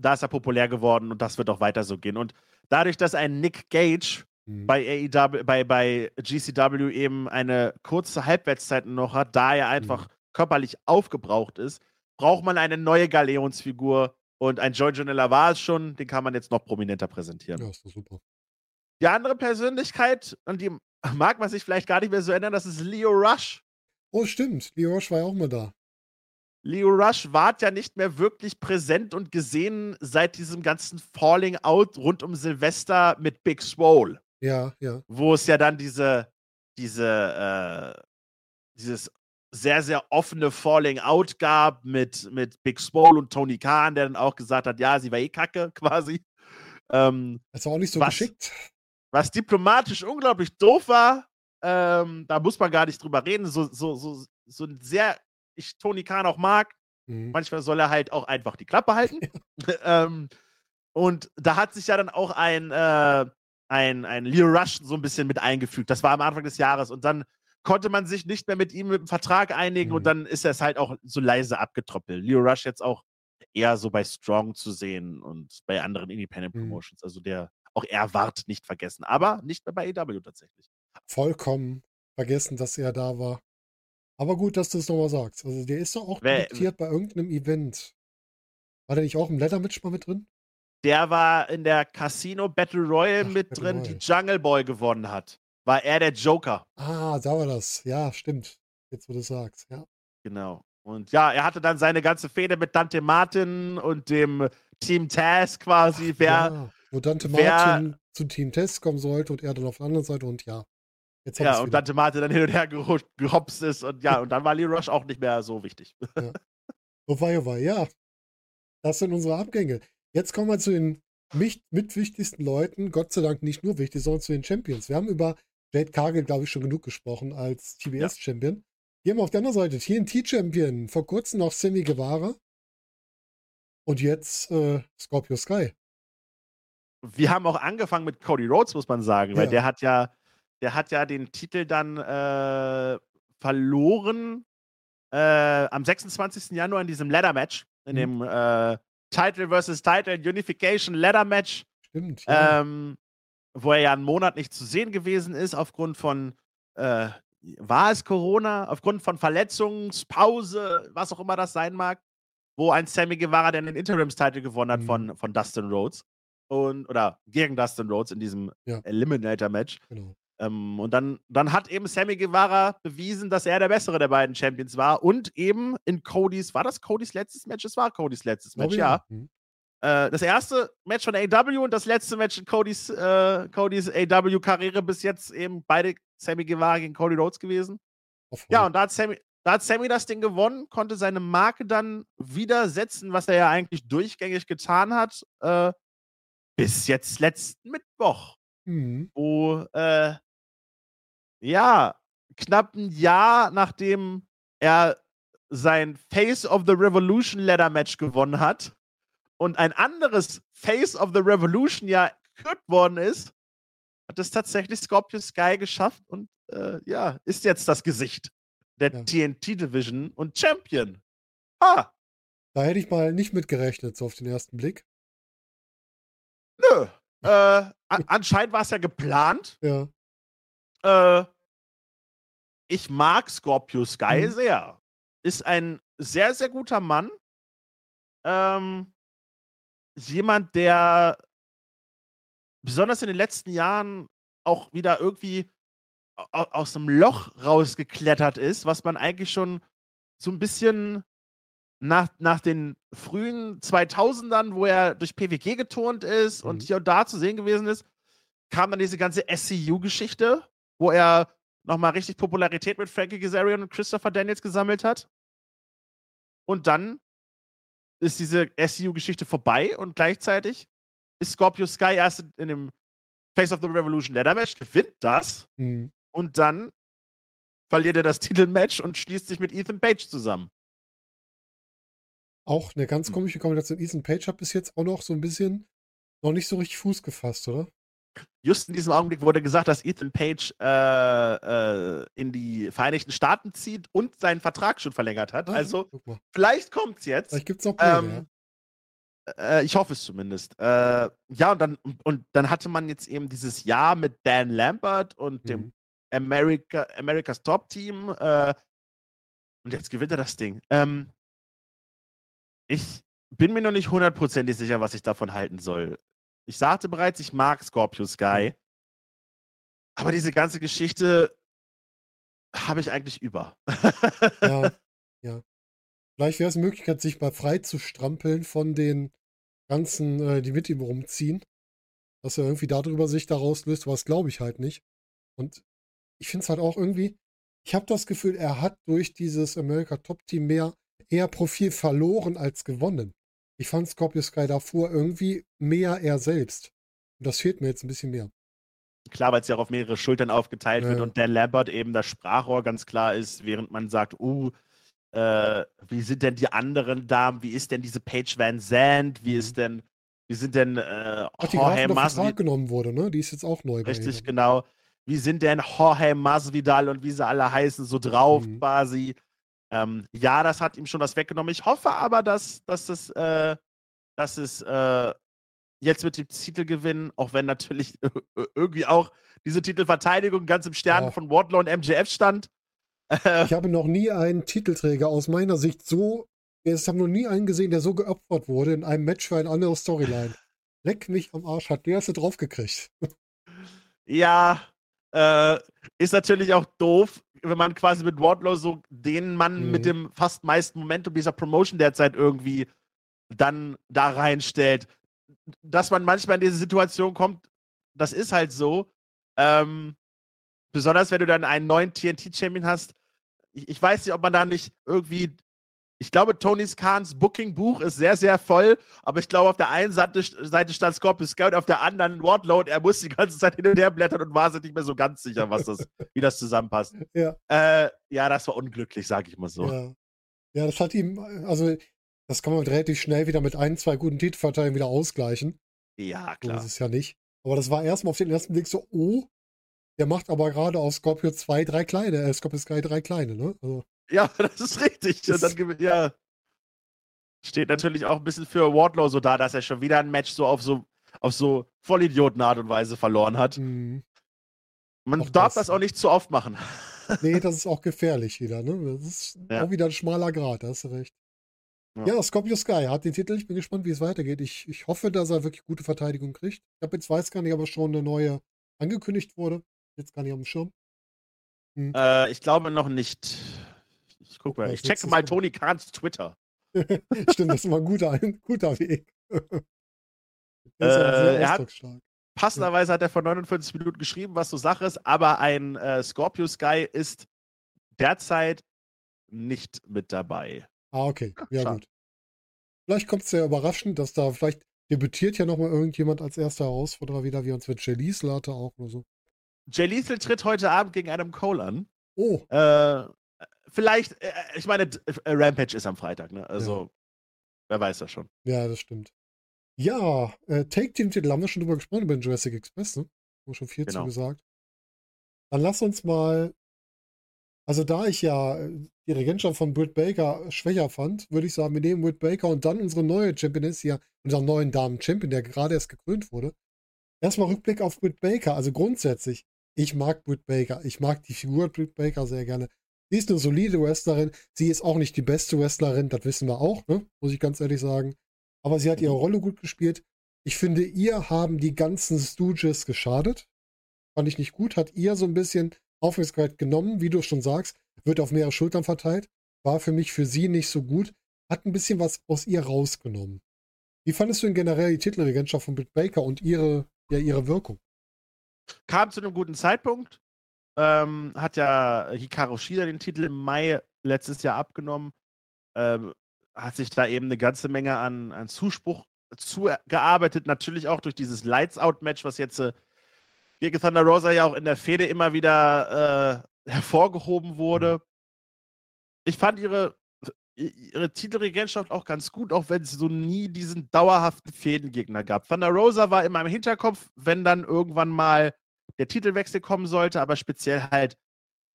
Da ist er populär geworden und das wird auch weiter so gehen. Und dadurch, dass ein Nick Gage Mhm. bei AEW, bei, bei GCW eben eine kurze Halbwertszeit noch hat, da er einfach körperlich aufgebraucht ist, braucht man eine neue Galeonsfigur und ein Joy Janella war es schon, den kann man jetzt noch prominenter präsentieren. Ja, ist doch super. Die andere Persönlichkeit, an die mag man sich vielleicht gar nicht mehr so erinnern, das ist Leo Rush. Oh, stimmt. Leo Rush war ja auch mal da. Leo Rush war ja nicht mehr wirklich präsent und gesehen seit diesem ganzen Falling Out rund um Silvester mit Big Swole. Ja, ja. wo es ja dann diese, diese, äh, dieses sehr, sehr offene Falling Out gab mit, mit Big Swole und Tony Khan, der dann auch gesagt hat, ja, sie war eh kacke, quasi. Ähm, Das war auch nicht so Was? geschickt. was diplomatisch unglaublich doof war, ähm, da muss man gar nicht drüber reden. So, so, so, so ein sehr, ich Tony Khan auch mag, Mhm. manchmal soll er halt auch einfach die Klappe halten. ähm, und da hat sich ja dann auch ein, äh, ein, ein Leo Rush so ein bisschen mit eingefügt. Das war am Anfang des Jahres. Und dann konnte man sich nicht mehr mit ihm mit dem Vertrag einigen Mhm. und dann ist er es halt auch so leise abgetroppelt. Leo Rush jetzt auch eher so bei Strong zu sehen und bei anderen Independent Mhm. Promotions. Also der auch er wart nicht vergessen, aber nicht mehr bei EW tatsächlich. Vollkommen vergessen, dass er da war. Aber gut, dass du es nochmal sagst. Also der ist doch auch dotiert bei irgendeinem Event. War der nicht auch im Leather-Match mal mit drin? Der war in der Casino Battle Royale Ach, mit Battle drin, Royale. die Jungle Boy gewonnen hat. War er der Joker. Ah, da war das. Ja, stimmt. Jetzt, wo du es sagst. Ja. Genau. Und ja, er hatte dann seine ganze Fehde mit Dante Martin und dem Team Taz quasi, wer ja, wo Dante Martin zu Team Test kommen sollte und er dann auf der anderen Seite und ja. Jetzt ja, und wieder. Dante Martin dann hin und her geho- gehopst ist und ja, und dann war Lee Rush auch nicht mehr so wichtig. Oh wei, oh wei, ja. Das sind unsere Abgänge. Jetzt kommen wir zu den mich mitwichtigsten Leuten. Gott sei Dank nicht nur wichtig, sondern zu den Champions. Wir haben über Jade Cargill, glaube ich, schon genug gesprochen als TBS-Champion. Hier haben wir auf der anderen Seite TNT-Champion. Vor kurzem noch Sammy Guevara. Und jetzt äh, Scorpio Sky. Wir haben auch angefangen mit Cody Rhodes, muss man sagen, weil Ja. der hat ja, der hat ja den Titel dann äh, verloren äh, am 26. Januar in diesem Ladder Match, in Mhm. dem äh, Title versus Title Unification Ladder Match. Stimmt. Ja. ähm, wo er ja einen Monat nicht zu sehen gewesen ist, aufgrund von, äh, war es Corona, aufgrund von Verletzungspause, was auch immer das sein mag, wo ein Sammy Guevara dann den Interims-Title gewonnen hat Mhm. von, von Dustin Rhodes. Und, oder gegen Dustin Rhodes in diesem Ja. Eliminator-Match. genau. Ähm, und dann, dann hat eben Sammy Guevara bewiesen, dass er der bessere der beiden Champions war und eben in Codys, war das Codys letztes Match? Es war Codys letztes Match, Glaube ich, ja Mhm. Äh, das erste Match von AW und das letzte Match in Codys, äh, Codys AW-Karriere bis jetzt eben beide Sammy Guevara gegen Cody Rhodes gewesen. Ja, und da hat, Sammy, da hat Sammy das Ding gewonnen, konnte seine Marke dann wieder setzen, was er ja eigentlich durchgängig getan hat, äh, bis jetzt letzten Mittwoch, Mhm. wo, äh, ja, knapp ein Jahr nachdem er sein Face of the Revolution Ladder Match gewonnen hat und ein anderes Face of the Revolution ja gekürt worden ist, hat es tatsächlich Scorpio Sky geschafft und äh, ja, ist jetzt das Gesicht der Ja. TNT Division und Champion. Ah, Da hätte ich mal nicht mit gerechnet, so auf den ersten Blick. nö. Äh, anscheinend war es ja geplant. Ja. Äh, ich mag Scorpio Sky Mhm. sehr. Ist ein sehr, sehr guter Mann. Ähm, jemand, der besonders in den letzten Jahren auch wieder irgendwie au- aus dem Loch rausgeklettert ist, was man eigentlich schon so ein bisschen nach, nach den frühen 2000ern, wo er durch PWG geturnt ist und Mhm. hier und da zu sehen gewesen ist, kam dann diese ganze SCU-Geschichte, wo er nochmal richtig Popularität mit Frankie Kazarian und Christopher Daniels gesammelt hat. Und dann ist diese SCU-Geschichte vorbei und gleichzeitig ist Scorpio Sky erst in dem Face of the Revolution Ladder Match, gewinnt das Mhm. und dann verliert er das Titelmatch und schließt sich mit Ethan Page zusammen. Auch eine ganz Hm. komische Kombination. Ethan Page hat bis jetzt auch noch so ein bisschen noch nicht so richtig Fuß gefasst, oder? Just in diesem Augenblick wurde gesagt, dass Ethan Page äh, äh, in die Vereinigten Staaten zieht und seinen Vertrag schon verlängert hat. Ah, also vielleicht kommt's jetzt. Vielleicht gibt es noch Pläne, Ähm, Äh, ich hoffe es zumindest. Äh, ja, und dann, und dann hatte man jetzt eben dieses Jahr mit Dan Lambert und ja. dem Mhm. America, America's Top Team. Äh, und jetzt gewinnt er das Ding. Ähm, ich bin mir noch nicht hundertprozentig sicher, was ich davon halten soll. Ich sagte bereits, ich mag Scorpio Sky. Aber diese ganze Geschichte habe ich eigentlich über. Ja, ja. Vielleicht wäre es eine Möglichkeit, sich mal frei zu strampeln von den ganzen, äh, die mit ihm rumziehen. Dass er irgendwie darüber sich daraus löst, was glaube ich halt nicht. Und ich finde es halt auch irgendwie, ich habe das Gefühl, er hat durch dieses America Top Team mehr eher Profil verloren als gewonnen. Ich fand Scorpio Sky davor irgendwie mehr er selbst. Und das fehlt mir jetzt ein bisschen mehr. klar, weil es ja auch auf mehrere Schultern aufgeteilt Ja, wird und Dan Lambert eben das Sprachrohr ganz klar ist, während man sagt, uh, äh, wie sind denn die anderen Damen, wie ist denn diese Paige Van Zandt, wie Mhm. ist denn, wie sind denn äh, Ach, die Jorge Masvidal, genommen wurde, ne? Die ist jetzt auch neu richtig genau, wie sind denn Jorge Masvidal und wie sie alle heißen, so drauf Mhm. quasi. Ähm, ja, das hat ihm schon was weggenommen. Ich hoffe aber, dass, dass es, äh, dass es äh, jetzt mit dem Titelgewinn, auch wenn natürlich irgendwie auch diese Titelverteidigung ganz im Stern Ja. von Wardlow und MJF stand. Ich habe noch nie einen Titelträger aus meiner Sicht so, ich habe noch nie einen gesehen, der so geopfert wurde in einem Match für eine andere Storyline. Leck mich am Arsch, hat der erste draufgekriegt. ja, äh, ist natürlich auch doof, wenn man quasi mit Wardlow so den Mann Mhm. mit dem fast meisten Momentum dieser Promotion derzeit irgendwie dann da reinstellt. Dass man manchmal in diese Situation kommt, das ist halt so. Ähm, besonders wenn du dann einen neuen TNT-Champion hast. Ich, ich weiß nicht, ob man da nicht irgendwie. Ich glaube, Tony Khans Booking-Buch ist sehr, sehr voll, aber ich glaube, auf der einen Seite, Seite stand Scorpio Scout, auf der anderen Wardlow und er muss die ganze Zeit hin und her blättern und war sich nicht mehr so ganz sicher, was das, wie das zusammenpasst. Ja. Äh, ja, das war unglücklich, sag ich mal so. Ja. ja, das hat ihm, also das kann man relativ schnell wieder mit ein, zwei guten Titelverteidigungen wieder ausgleichen. Ja, So ist klar. es ja nicht. Aber das war erstmal auf den ersten Blick so, oh, der macht aber gerade aus Scorpio zwei, drei kleine, äh, Scorpio Sky drei kleine, ne? Also, Ja, das ist richtig. Und dann, ja. Steht natürlich auch ein bisschen für Wardlow so da, dass er schon wieder ein Match so auf so, auf so Vollidioten-Art und Weise verloren hat. mh. Man Auch darf das. das auch nicht zu oft machen. nee, das ist auch gefährlich wieder, ne? Das ist Ja. auch wieder ein schmaler Grad, da hast du recht. Ja. Ja, Scorpio Sky hat den Titel. Ich bin gespannt, wie es weitergeht. Ich, ich hoffe, dass er wirklich gute Verteidigung kriegt. Ich habe jetzt weiß gar nicht, aber schon eine neue angekündigt wurde. Jetzt gar nicht auf dem Schirm. Äh, ich glaube noch nicht. Guck mal. Ich checke mal. Tony Kahns Twitter. Stimmt, das ist immer ein guter, ein guter Weg. Äh, er hat-. Passenderweise hat er vor 49 Minuten geschrieben, was so Sache ist, aber ein äh, Scorpio Sky ist derzeit nicht mit dabei. Ah, okay. Ja, schade. gut. Vielleicht kommt es ja überraschend, dass da vielleicht debütiert ja nochmal irgendjemand als erster Herausforderer wieder, wie uns mit Jay Liesel hatte auch oder so. Jay Lethal tritt heute Abend gegen Adam Cole an. Oh, Äh, vielleicht, äh, ich meine, d- äh, Rampage ist am Freitag, ne? Also, wer weiß das schon. ja, das stimmt. Ja, äh, Take-Team-Titel haben wir schon drüber gesprochen, über den Jurassic Express, ne? Haben schon viel zu Genau. gesagt. Dann lass uns mal, also da ich ja äh, die Regentschaft von Britt Baker schwächer fand, würde ich sagen, wir nehmen Britt Baker und dann unsere neue Championess hier, unseren neuen Damen-Champion, der gerade erst gekrönt wurde. Erstmal Rückblick auf Britt Baker. Also grundsätzlich, ich mag Britt Baker. Ich mag die Figur Britt Baker sehr gerne. Sie ist eine solide Wrestlerin. Sie ist auch nicht die beste Wrestlerin, das wissen wir auch, ne? muss ich ganz ehrlich sagen. Aber sie hat ihre Rolle gut gespielt. Ich finde, ihr haben die ganzen Stooges geschadet. Fand ich nicht gut. Hat ihr so ein bisschen Aufmerksamkeit genommen, wie du schon sagst, wird auf mehrere Schultern verteilt. War für mich für sie nicht so gut. Hat ein bisschen was aus ihr rausgenommen. Wie fandest du denn generell die Titelregentschaft von Britt Baker und ihre, ja, ihre Wirkung? Kam zu einem guten Zeitpunkt. Ähm, hat ja Hikaru Shida den Titel im Mai letztes Jahr abgenommen. Ähm, hat sich da eben eine ganze Menge an, an Zuspruch zugearbeitet. Natürlich auch durch dieses Lights-Out-Match, was jetzt äh, gegen Thunder Rosa ja auch in der Fehde immer wieder äh, hervorgehoben wurde. Ich fand ihre, ihre Titelregentschaft auch ganz gut, auch wenn es so nie diesen dauerhaften Fädengegner gab. Thunder Rosa war immer im Hinterkopf, wenn dann irgendwann mal der Titelwechsel kommen sollte, aber speziell halt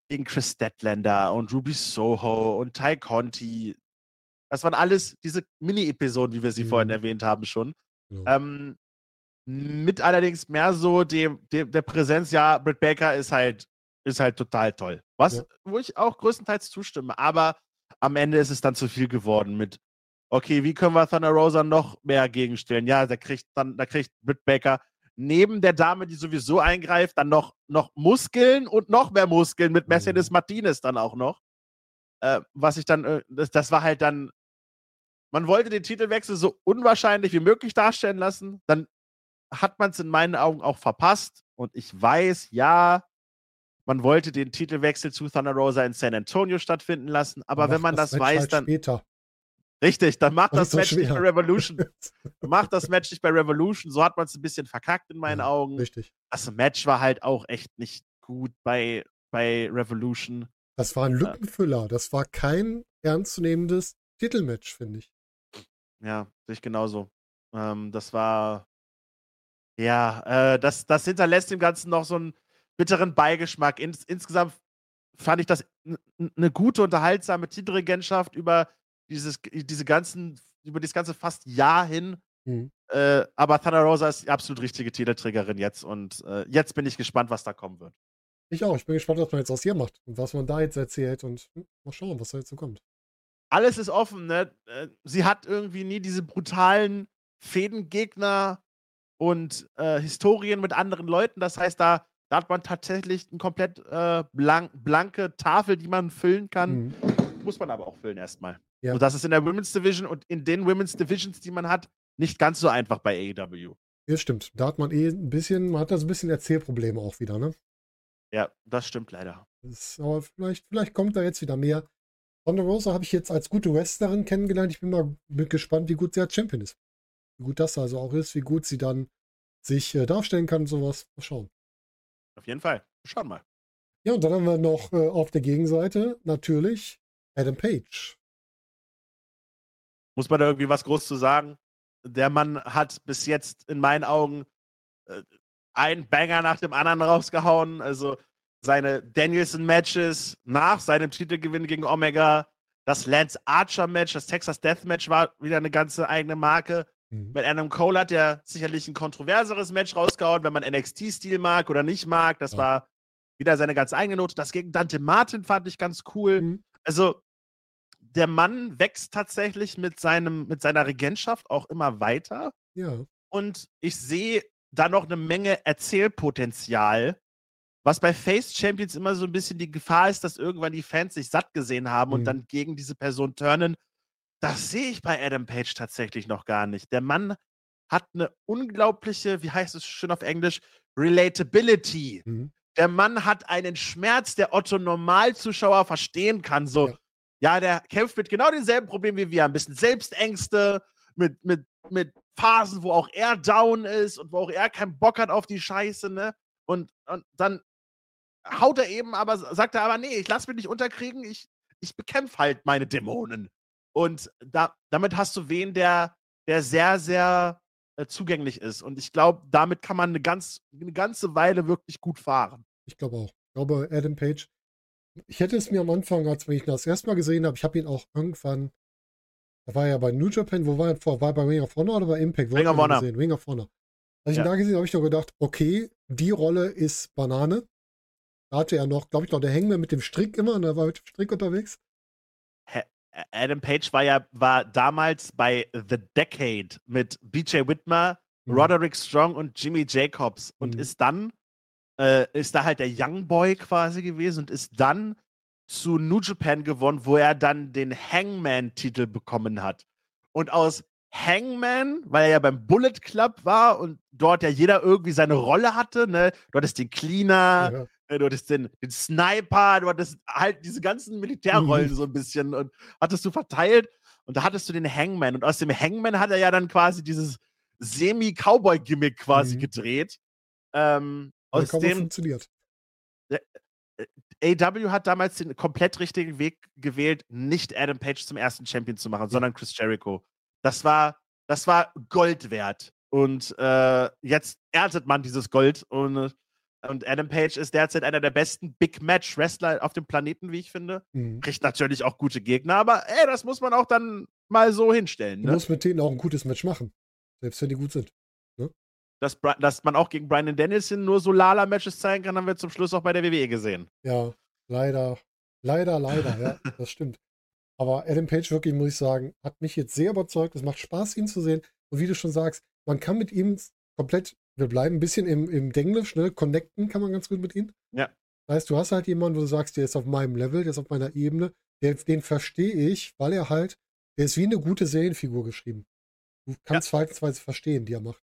gegen Chris Statlander und Ruby Soho und Ty Conti. Das waren alles diese Mini-Episoden, wie wir sie Mhm. vorhin erwähnt haben schon. Ja. Ähm, mit allerdings mehr so dem, dem, der Präsenz, ja, Britt Baker ist halt, ist halt total toll. Was, Ja. wo ich auch größtenteils zustimme, aber am Ende ist es dann zu viel geworden mit, okay, wie können wir Thunder Rosa noch mehr gegenstellen? Ja, da kriegt dann, da kriegt Britt Baker neben der Dame, die sowieso eingreift, dann noch, noch Muskeln und noch mehr Muskeln mit Mercedes Mhm. Martinez dann auch noch. Äh, was ich dann, äh, das, das war halt dann, man wollte den Titelwechsel so unwahrscheinlich wie möglich darstellen lassen. Dann hat man es in meinen Augen auch verpasst. Und ich weiß, ja, man wollte den Titelwechsel zu Thunder Rosa in San Antonio stattfinden lassen. Aber wenn man das, weiß, dann. Später. Richtig, dann macht War das nicht so Match nicht bei. Revolution. macht das Match nicht bei Revolution. So hat man es ein bisschen verkackt in meinen Ja, Augen. Richtig. Das Match war halt auch echt nicht gut bei, bei Revolution. Das war ein Lückenfüller. Das war kein ernstzunehmendes Titelmatch, finde ich. Ja, sehe ich genauso. Ähm, das war. Ja, äh, das, das hinterlässt dem Ganzen noch so einen bitteren Beigeschmack. Ins, insgesamt fand ich das eine gute, unterhaltsame Titelregentschaft über dieses, diese ganzen, über das ganze fast Jahr hin. Mhm. Äh, aber Thunder Rosa ist die absolut richtige Titelträgerin jetzt und äh, jetzt bin ich gespannt, was da kommen wird. Ich auch. Ich bin gespannt, was man jetzt aus ihr macht und was man da jetzt erzählt und hm, mal schauen, was da jetzt so kommt. alles ist offen, ne? Äh, Sie hat irgendwie nie diese brutalen Fädengegner und äh, Historien mit anderen Leuten. Das heißt, da, da hat man tatsächlich eine komplett äh, blank, blanke Tafel, die man füllen kann. Mhm. Muss man aber auch füllen erstmal. Ja. Und das ist in der Women's Division und in den Women's Divisions, die man hat, nicht ganz so einfach bei AEW. Ja, stimmt. Da hat man eh ein bisschen, man hat da so ein bisschen Erzählprobleme auch wieder, ne? Ja, das stimmt leider. Das aber vielleicht, vielleicht kommt da jetzt wieder mehr. Ronda Rosa habe ich jetzt als gute Wrestlerin kennengelernt. Ich bin mal gespannt, wie gut sie als Champion ist. Wie gut das also auch ist, wie gut sie dann sich äh, darstellen kann und sowas. Mal schauen. Auf jeden Fall. Schauen mal. Ja, und dann haben wir noch äh, auf der Gegenseite natürlich Adam Page. Muss man da irgendwie was groß zu sagen? Der Mann hat bis jetzt in meinen Augen äh, einen Banger nach dem anderen rausgehauen. Also seine Danielson-Matches nach seinem Titelgewinn gegen Omega, das Lance Archer-Match, das Texas Death-Match war wieder eine ganze eigene Marke. Mhm. Mit Adam Cole hat er sicherlich ein kontroverseres Match rausgehauen, wenn man NXT-Stil mag oder nicht mag. Das Ja. war wieder seine ganz eigene Note. Das gegen Dante Martin fand ich ganz cool. Mhm. Also, der Mann wächst tatsächlich mit, seinem, mit seiner Regentschaft auch immer weiter. Ja. Und ich sehe da noch eine Menge Erzählpotenzial, was bei Face Champions immer so ein bisschen die Gefahr ist, dass irgendwann die Fans sich satt gesehen haben und Mhm. dann gegen diese Person turnen. Das sehe ich bei Adam Page tatsächlich noch gar nicht. Der Mann hat eine unglaubliche, wie heißt es schön auf Englisch, Relatability. Mhm. Der Mann hat einen Schmerz, der Otto Normalzuschauer verstehen kann. So, Ja. Ja, der kämpft mit genau denselben Problemen wie wir. Ein bisschen Selbstängste, mit, mit, mit Phasen, wo auch er down ist und wo auch er keinen Bock hat auf die Scheiße, ne? Und, und dann haut er eben, aber sagt er aber, nee, ich lass mich nicht unterkriegen, ich, ich bekämpfe halt meine Dämonen. Und da, damit hast du wen, der, der sehr, sehr äh, zugänglich ist. Und ich glaube, damit kann man eine, ganz, eine ganze Weile wirklich gut fahren. Ich glaube auch. Ich glaube, Adam Page. Ich hätte es mir am Anfang, als ich ihn das erste Mal gesehen habe, ich habe ihn auch irgendwann, da war er ja bei New Japan, wo war er vor? War er bei Ring of Honor oder bei Impact? Wo Ring of Honor. Gesehen? Ring of Honor. Als ich Ja. ihn da gesehen habe, habe ich doch gedacht, okay, die Rolle ist Banane. Da hatte er noch, glaube ich, noch der Hangman mit dem Strick immer, und er war mit dem Strick unterwegs. Adam Page war ja war damals bei The Decade mit BJ Whitmer, Mhm. Roderick Strong und Jimmy Jacobs und Mhm. ist dann äh, ist da halt der Young Boy quasi gewesen und ist dann zu New Japan gewonnen, wo er dann den Hangman-Titel bekommen hat. Und aus Hangman, weil er ja beim Bullet Club war und dort ja jeder irgendwie seine Rolle hatte, ne? Du hattest den Cleaner, Ja. äh, du hattest den, den Sniper, du hattest halt diese ganzen Militärrollen Mhm. so ein bisschen und hattest du verteilt und da hattest du den Hangman und aus dem Hangman hat er ja dann quasi dieses Semi-Cowboy-Gimmick quasi Mhm. gedreht. Ähm, aus kaum dem funktioniert. AW hat damals den komplett richtigen Weg gewählt, nicht Adam Page zum ersten Champion zu machen, sondern Chris Jericho. Das war, das war Gold wert. Und äh, jetzt erntet man dieses Gold. Und, und Adam Page ist derzeit einer der besten Big Match Wrestler auf dem Planeten, wie ich finde. Mhm. Kriegt natürlich auch gute Gegner, aber ey, das muss man auch dann mal so hinstellen. Du Ne? musst mit denen auch ein gutes Match machen. Selbst wenn die gut sind. Dass, dass man auch gegen Brian Danielson nur so Lala-Matches zeigen kann, haben wir zum Schluss auch bei der WWE gesehen. Ja, leider, leider, leider, ja, das stimmt. Aber Adam Page wirklich, muss ich sagen, hat mich jetzt sehr überzeugt. Es macht Spaß, ihn zu sehen. Und wie du schon sagst, man kann mit ihm komplett, wir bleiben ein bisschen im, im Denglisch, ne? Connecten kann man ganz gut mit ihm. Ja. Das heißt, du hast halt jemanden, wo du sagst, der ist auf meinem Level, der ist auf meiner Ebene, der, den verstehe ich, weil er halt, der ist wie eine gute Serienfigur geschrieben. Du kannst Verhaltensweise verstehen, die er macht.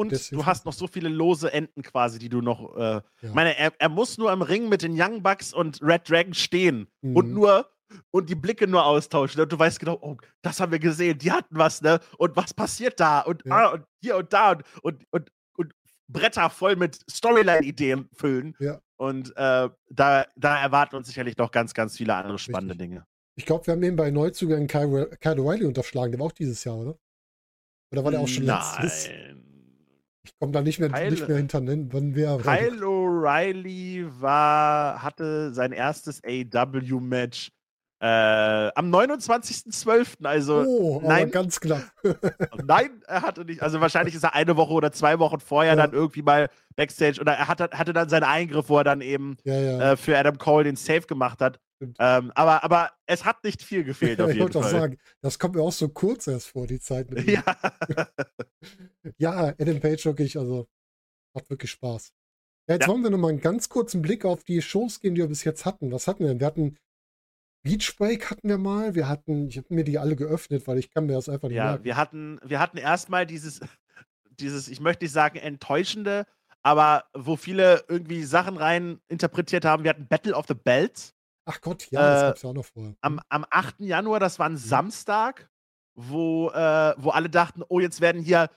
Und Deswegen- du hast noch so viele lose Enden quasi, die du noch. Äh, Ja. Ich meine, er, er muss nur im Ring mit den Young Bucks und Red Dragon stehen und Mhm. nur und die Blicke nur austauschen. Und du weißt genau, oh, das haben wir gesehen, die hatten was, ne? Und was passiert da? Und, Ja. ah, und hier und da und, und, und, und Bretter voll mit Storyline-Ideen füllen. Ja. Und äh, da, da erwarten uns sicherlich noch ganz, ganz viele andere spannende Richtig. Dinge. Ich glaube, wir haben den bei Neuzugängen Kyle, O'Reilly unterschlagen. Der war auch dieses Jahr, oder? Oder war der auch schon letztes? Nein. Ich komme da nicht mehr, Kyle- nicht mehr hinter wann wer. Kyle O'Reilly war, hatte sein erstes AW-Match äh, am 29.12. Also Oh, nein. ganz knapp. nein, er hatte nicht. Also wahrscheinlich ist er eine Woche oder zwei Wochen vorher Ja. dann irgendwie mal Backstage oder er hatte, hatte dann seinen Eingriff, wo er dann eben ja, ja. äh, für Adam Cole den Save gemacht hat. Ähm, aber, aber es hat nicht viel gefehlt auf ich jeden wollte auch Fall. sagen, das kommt mir auch so kurz erst vor, die Zeit mit. Ja. Ja, Adam Page wirklich, also macht wirklich Spaß. Ja, jetzt Ja. wollen wir nochmal einen ganz kurzen Blick auf die Shows gehen, die wir bis jetzt hatten. Was hatten wir denn? Wir hatten Beach Break hatten wir mal. Wir hatten, ich habe mir die alle geöffnet, weil ich kann mir das einfach nicht Ja, merken. wir hatten, wir hatten erstmal dieses, dieses, ich möchte nicht sagen enttäuschende, aber wo viele irgendwie Sachen rein interpretiert haben. Wir hatten Battle of the Belts Ach Gott, ja, das äh, gab's ja auch noch vorher. am, am 8. Januar, das war ein Samstag, wo, äh, wo alle dachten, oh, jetzt werden hier,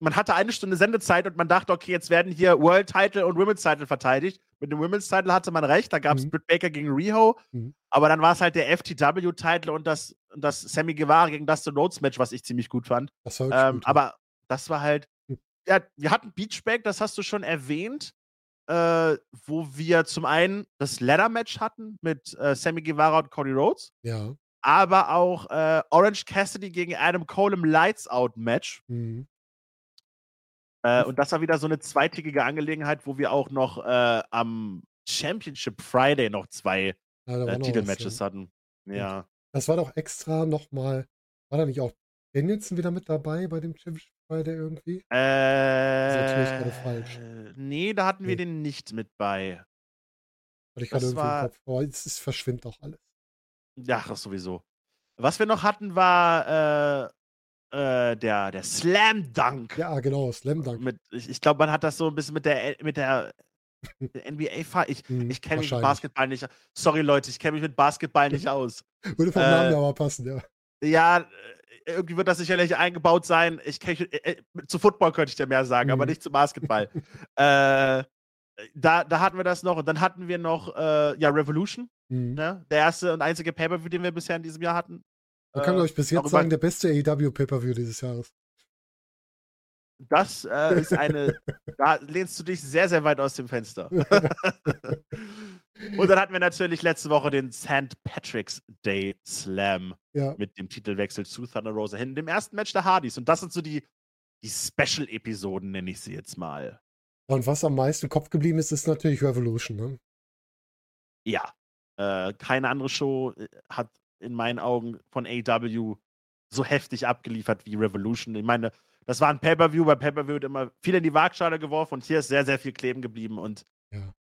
man hatte eine Stunde Sendezeit und man dachte, okay, jetzt werden hier World Title und Women's Title verteidigt. Mit dem Women's Title hatte man recht, da gab es Mhm. Britt Baker gegen Riho, Mhm. aber dann war es halt der FTW-Title und das, und das Sammy Guevara gegen Dustin Rhodes Match, was ich ziemlich gut fand. Das war Ähm, gut, aber das war halt. Hm. Ja, wir hatten Beachback, das hast du schon erwähnt, äh, wo wir zum einen das Ladder-Match hatten mit äh, Sammy Guevara und Cody Rhodes, Ja. aber auch äh, Orange Cassidy gegen Adam Cole im Lights-Out-Match. Mhm. Äh, und das war wieder so eine zweitägige Angelegenheit, wo wir auch noch äh, am Championship Friday noch zwei Ja, war äh, Titelmatches ja. hatten. Ja. Das war doch extra nochmal. War da nicht auch Danielson wieder mit dabei bei dem Championship Friday irgendwie? Äh, natürlich gerade falsch. Nee, da hatten wir Nee. den nicht mit bei. Hatte ich Das gerade irgendwie war- im Kopf. Aber es, es verschwimmt auch alles. Ja, das sowieso. Was wir noch hatten, war äh, äh, der, der Slam Dunk. Ja, genau, Slam Dunk. Mit, ich ich glaube, man hat das so ein bisschen mit der, mit der, der NBA fahr Ich, Mhm, ich kenne mich mit. Basketball nicht. Sorry, Leute, ich kenne mich mit Basketball nicht aus. Würde vom Äh, Namen ja aber passen, ja. Ja, äh, irgendwie wird das sicherlich eingebaut sein. Ich kenn, äh, äh, zu Football könnte ich dir mehr sagen, aber Mhm. nicht zu Basketball. äh, da, da hatten wir das noch und dann hatten wir noch äh, ja Revolution, Mhm. ne? der erste und einzige Pay-per-View, den wir bisher in diesem Jahr hatten. Man kann Äh, euch bis jetzt sagen, der beste AEW Pay-Per-View dieses Jahres. Das äh, ist eine, da lehnst du dich sehr, sehr weit aus dem Fenster. und dann hatten wir natürlich letzte Woche den St. Patrick's Day Slam Ja, mit dem Titelwechsel zu Thunder Rosa hin, dem ersten Match der Hardys. Und das sind so die, die Special-Episoden, nenne ich sie jetzt mal. und was am meisten im Kopf geblieben ist, ist natürlich Revolution. Ne? Ja. Äh, keine andere Show äh, hat in meinen Augen von AW so heftig abgeliefert wie Revolution. Ich meine, das war ein Pay-Per-View, bei Pay-Per-View wird immer viel in die Waagschale geworfen und hier ist sehr, sehr viel kleben geblieben und Ja.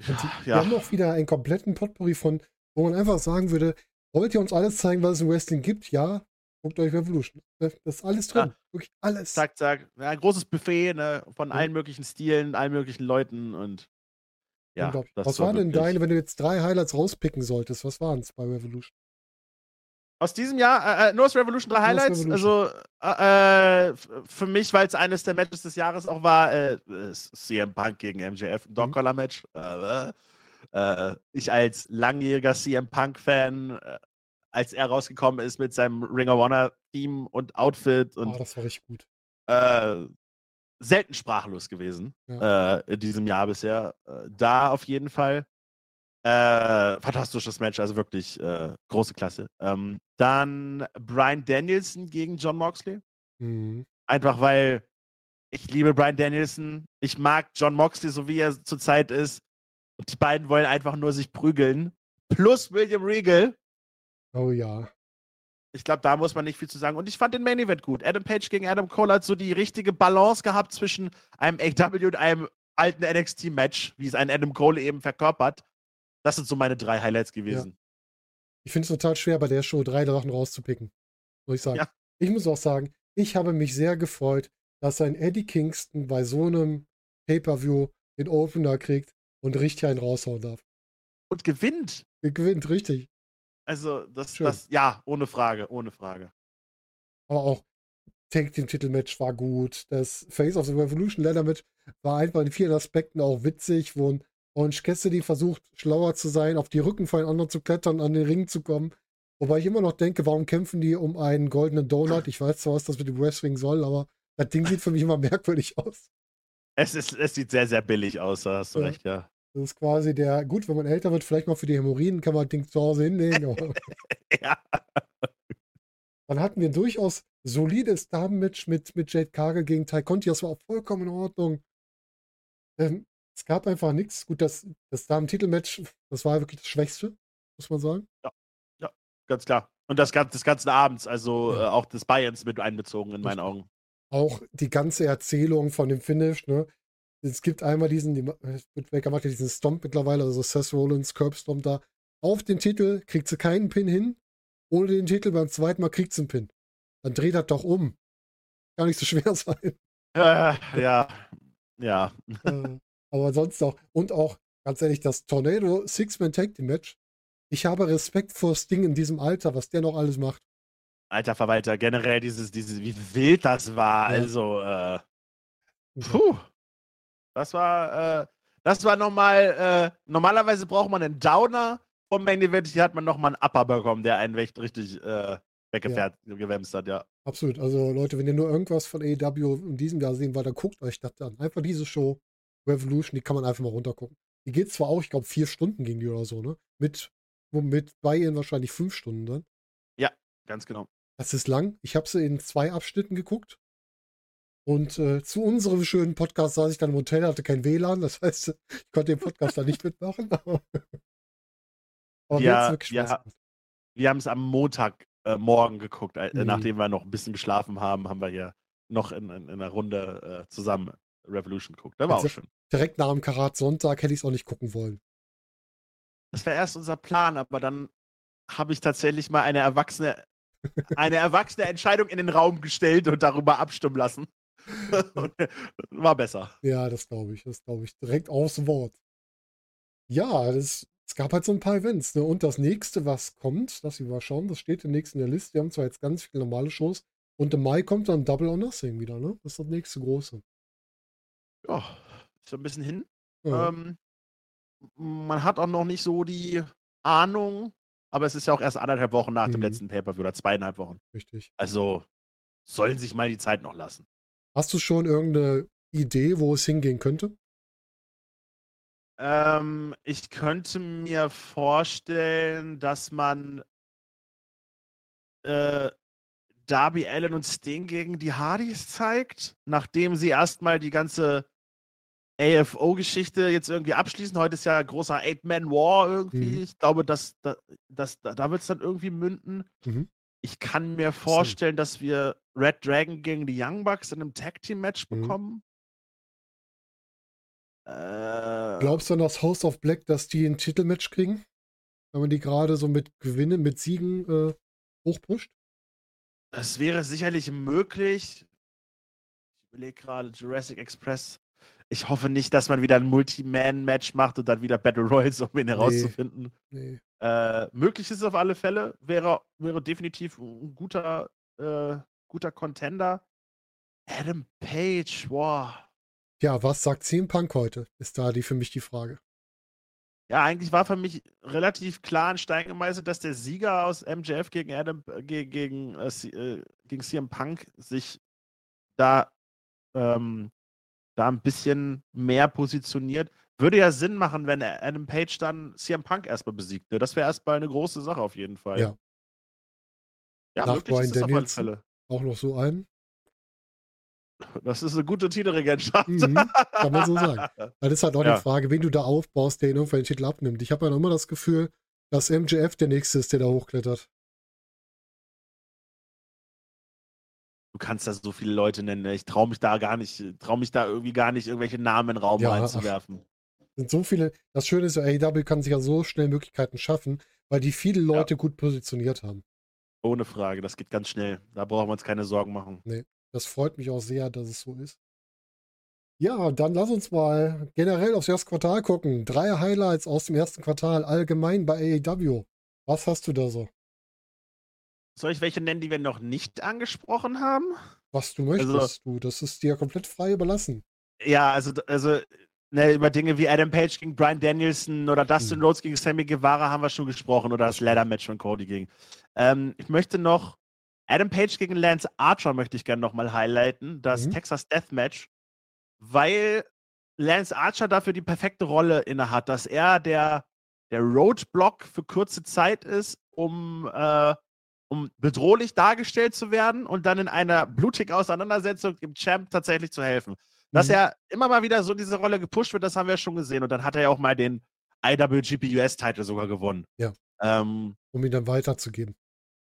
Ja, Und die, Wir ja. haben auch wieder einen kompletten Potpourri von, wo man einfach sagen würde, wollt ihr uns alles zeigen, was es im Wrestling gibt? Ja, guckt euch Revolution. Das ist alles drin. Wirklich alles. zack, zack. Ja, ein großes Buffet ne, von Ja. allen möglichen Stilen, allen möglichen Leuten und ja. Was war waren denn deine, wenn du jetzt drei Highlights rauspicken solltest? Was waren es bei Revolution? Aus diesem Jahr, äh, äh, North Revolution 3 North Highlights. Revolution. Also äh, äh, für mich, weil es eines der Matches des Jahres auch war, äh, CM Punk gegen MJF, ein Mhm. Dog-Collar-Match. Äh, äh, ich als langjähriger CM Punk-Fan, äh, als er rausgekommen ist mit seinem Ring of Honor-Theme und Outfit und Ah, das war richtig gut. selten sprachlos gewesen äh, in diesem Jahr bisher. Da auf jeden Fall. Äh, fantastisches Match, also wirklich äh, große Klasse. Ähm, dann Brian Danielson gegen John Moxley. Mhm. Einfach weil ich liebe Brian Danielson. Ich mag John Moxley, so wie er zurzeit ist. Und die beiden wollen einfach nur sich prügeln. Plus William Regal. Oh ja. Ich glaube, da muss man nicht viel zu sagen. Und ich fand den Main Event gut. Adam Page gegen Adam Cole hat so die richtige Balance gehabt zwischen einem AW und einem alten NXT-Match, wie es ein Adam Cole eben verkörpert. Das sind so meine drei Highlights gewesen. Ich finde es total schwer, bei der Show drei Sachen rauszupicken. Muss ich sagen. Ja. Ich muss auch sagen, ich habe mich sehr gefreut, dass ein Eddie Kingston bei so einem Pay-Per-View den Opener kriegt und richtig einen raushauen darf. Und gewinnt. Er gewinnt, richtig. Also, das, Schön. das, ja, ohne Frage, ohne Frage. Aber auch Tag Team Titelmatch war gut. Das Face of the Revolution Ladder Match war einfach in vielen Aspekten auch witzig, wo ein Orange Cassidy versucht, schlauer zu sein, auf die Rücken von anderen zu klettern, an den Ring zu kommen. Wobei ich immer noch denke, warum kämpfen die um einen goldenen Donut? Ich weiß zwar, was das mit dem Wrestling soll, aber das Ding sieht für mich immer merkwürdig aus. Es, ist, es sieht sehr, sehr billig aus, da hast du Ja. recht, ja. Das ist quasi der, gut, wenn man älter wird, vielleicht mal für die Hämorrhoiden kann man das Ding zu Hause hinlegen. Ja. dann hatten wir ein durchaus solides Damenmatch mit, mit Jade Cargill gegen Ty Conti. Das war auch vollkommen in Ordnung. Ähm, es gab einfach nichts. Gut, das, das Damen-Titelmatch, das war wirklich das Schwächste, muss man sagen. Ganz klar. Und das, gan- des ganzen Abends, also Ja. äh, auch des Bayerns mit einbezogen in meinen Augen. Auch die ganze Erzählung von dem Finish, ne? Es gibt einmal diesen, die, Baker macht ja diesen Stomp mittlerweile, also Seth Rollins Curb Stomp da. Auf den Titel kriegt sie keinen Pin hin. Ohne den Titel beim zweiten Mal kriegt sie einen Pin. Dann dreht das doch um. Gar nicht so schwer sein. Äh, ja, ja. äh, aber sonst auch. Und auch, ganz ehrlich, das Tornado Six-Man Tag Team Match. Ich habe Respekt vor Sting in diesem Alter, was der noch alles macht. Alter Verwalter, generell dieses, dieses, wie wild das war. Ja. Also, äh, puh. Das war, äh, das war nochmal, äh, normalerweise braucht man einen Downer vom Main Event, hier hat man nochmal einen Upper bekommen, der einen echt richtig äh, weggefährt, gewämst hat, ja. Absolut. Also Leute, wenn ihr nur irgendwas von AEW in diesem Jahr sehen wollt, dann guckt euch das an. Einfach diese Show, Revolution, die kann man einfach mal runtergucken. Die geht zwar auch, ich glaube, vier Stunden ging die oder so, ne? Mit, mit bei ihnen wahrscheinlich fünf Stunden dann. Ganz genau. Das ist lang. Ich habe sie in zwei Abschnitten geguckt. Und äh, zu unserem schönen Podcast saß ich dann im Hotel, hatte kein WLAN. Das heißt, ich konnte den Podcast da nicht mitmachen. Aber, aber Ja, ja. Wir haben es am Montag äh, geguckt, äh, Mhm. nachdem wir noch ein bisschen geschlafen haben, haben wir hier noch in, in, in einer Runde äh, zusammen Revolution geguckt. Das war auch Also- schön. Direkt nach dem Karat Sonntag hätte ich es auch nicht gucken wollen. Das war erst unser Plan, aber dann habe ich tatsächlich mal eine erwachsene eine erwachsene Entscheidung in den Raum gestellt und darüber abstimmen lassen. Und, war besser. Ja, das glaube ich. Das glaube ich. Direkt aufs Wort. Ja, das, es gab halt so ein paar Events. Ne? Und das nächste, was kommt, lass ich mal schauen, das steht demnächst in der Liste. Wir haben zwar jetzt ganz viele normale Shows. Und im Mai kommt dann Double or Nothing wieder, ne? Das ist das nächste große. Ja, ist ein bisschen hin. Ja. Ähm, man hat auch noch nicht so die Ahnung, aber es ist ja auch erst anderthalb Wochen nach dem Mhm. letzten Pay-Per-View oder zweieinhalb Wochen. Richtig. Also sollen sich mal die Zeit noch lassen. Hast du schon irgendeine Idee, wo es hingehen könnte? Ähm, ich könnte mir vorstellen, dass man äh, Darby Allen und Sting gegen die Hardys zeigt, nachdem sie erstmal die ganze AFO-Geschichte jetzt irgendwie abschließen. Heute ist ja großer Eight-Man-War irgendwie. Mhm. Ich glaube, dass, dass, dass, da, wird es dann irgendwie münden. Mhm. Ich kann mir vorstellen, dass wir Red Dragon gegen die Young Bucks in einem Tag-Team-Match Mhm. bekommen. Äh, Glaubst du an das House of Black, dass die ein Titelmatch kriegen? Wenn man die gerade so mit Gewinnen, mit Siegen äh, hochpusht? Es wäre sicherlich möglich. Ich überlege gerade, Jurassic Express. Ich hoffe nicht, dass man wieder ein Multi-Man-Match macht und dann wieder Battle Royals, um ihn herauszufinden. Nee. Äh, möglich ist es auf alle Fälle. Wäre, wäre definitiv ein guter, äh, guter Contender. Adam Page, wow. Ja, was sagt CM Punk heute? Ist da die für mich die Frage. Ja, eigentlich war für mich relativ klar in Stein gemeißelt, dass der Sieger aus MJF gegen Adam äh, ge- gegen, äh, äh, gegen CM Punk sich da, ähm, da ein bisschen mehr positioniert. Würde ja Sinn machen, wenn Adam Page dann CM Punk erstmal besiegt. Ne? Das wäre erstmal eine große Sache auf jeden Fall. Ja. Ja, Nach möglich Bryan ist Danielson. Fälle. Auch noch so ein. Das ist eine gute Titelregentschaft. Mhm, kann man so sagen. Das ist halt auch Ja. die Frage, wen du da aufbaust, der ihn irgendwann den Titel abnimmt. Ich habe ja noch immer das Gefühl, dass MJF der Nächste ist, der da hochklettert. Kannst da so viele Leute nennen. ne? Ich traue mich da gar nicht, traue mich da irgendwie gar nicht, irgendwelche Namen in den Raum Ja, ach. reinzuwerfen. sind so viele, das Schöne ist ja, AEW kann sich ja so schnell Möglichkeiten schaffen, weil die viele Leute gut positioniert haben. Ohne Frage, das geht ganz schnell. Da brauchen wir uns keine Sorgen machen. Das freut mich auch sehr, dass es so ist. Ja, dann lass uns mal generell aufs erste Quartal gucken. Drei Highlights aus dem ersten Quartal allgemein bei AEW. Was hast du da so? Soll ich welche nennen, die wir noch nicht angesprochen haben? Was du möchtest, Also- du. Das ist dir komplett frei überlassen. Ja, also, also ne, über Dinge wie Adam Page gegen Brian Danielson oder Dustin Mhm. Rhodes gegen Sammy Guevara haben wir schon gesprochen oder das Ladder-Match von Cody gegen. Ähm, ich möchte noch Adam Page gegen Lance Archer möchte ich gerne nochmal highlighten, das Mhm. Texas Death Match, weil Lance Archer dafür die perfekte Rolle innehat, dass er der, der Roadblock für kurze Zeit ist, um, äh, um bedrohlich dargestellt zu werden und dann in einer blutigen Auseinandersetzung dem Champ tatsächlich zu helfen. Dass Mhm. er immer mal wieder so diese Rolle gepusht wird, das haben wir schon gesehen. Und dann hat er ja auch mal den IWGP US-Title sogar gewonnen. Ja. Ähm, um ihn dann weiterzugeben.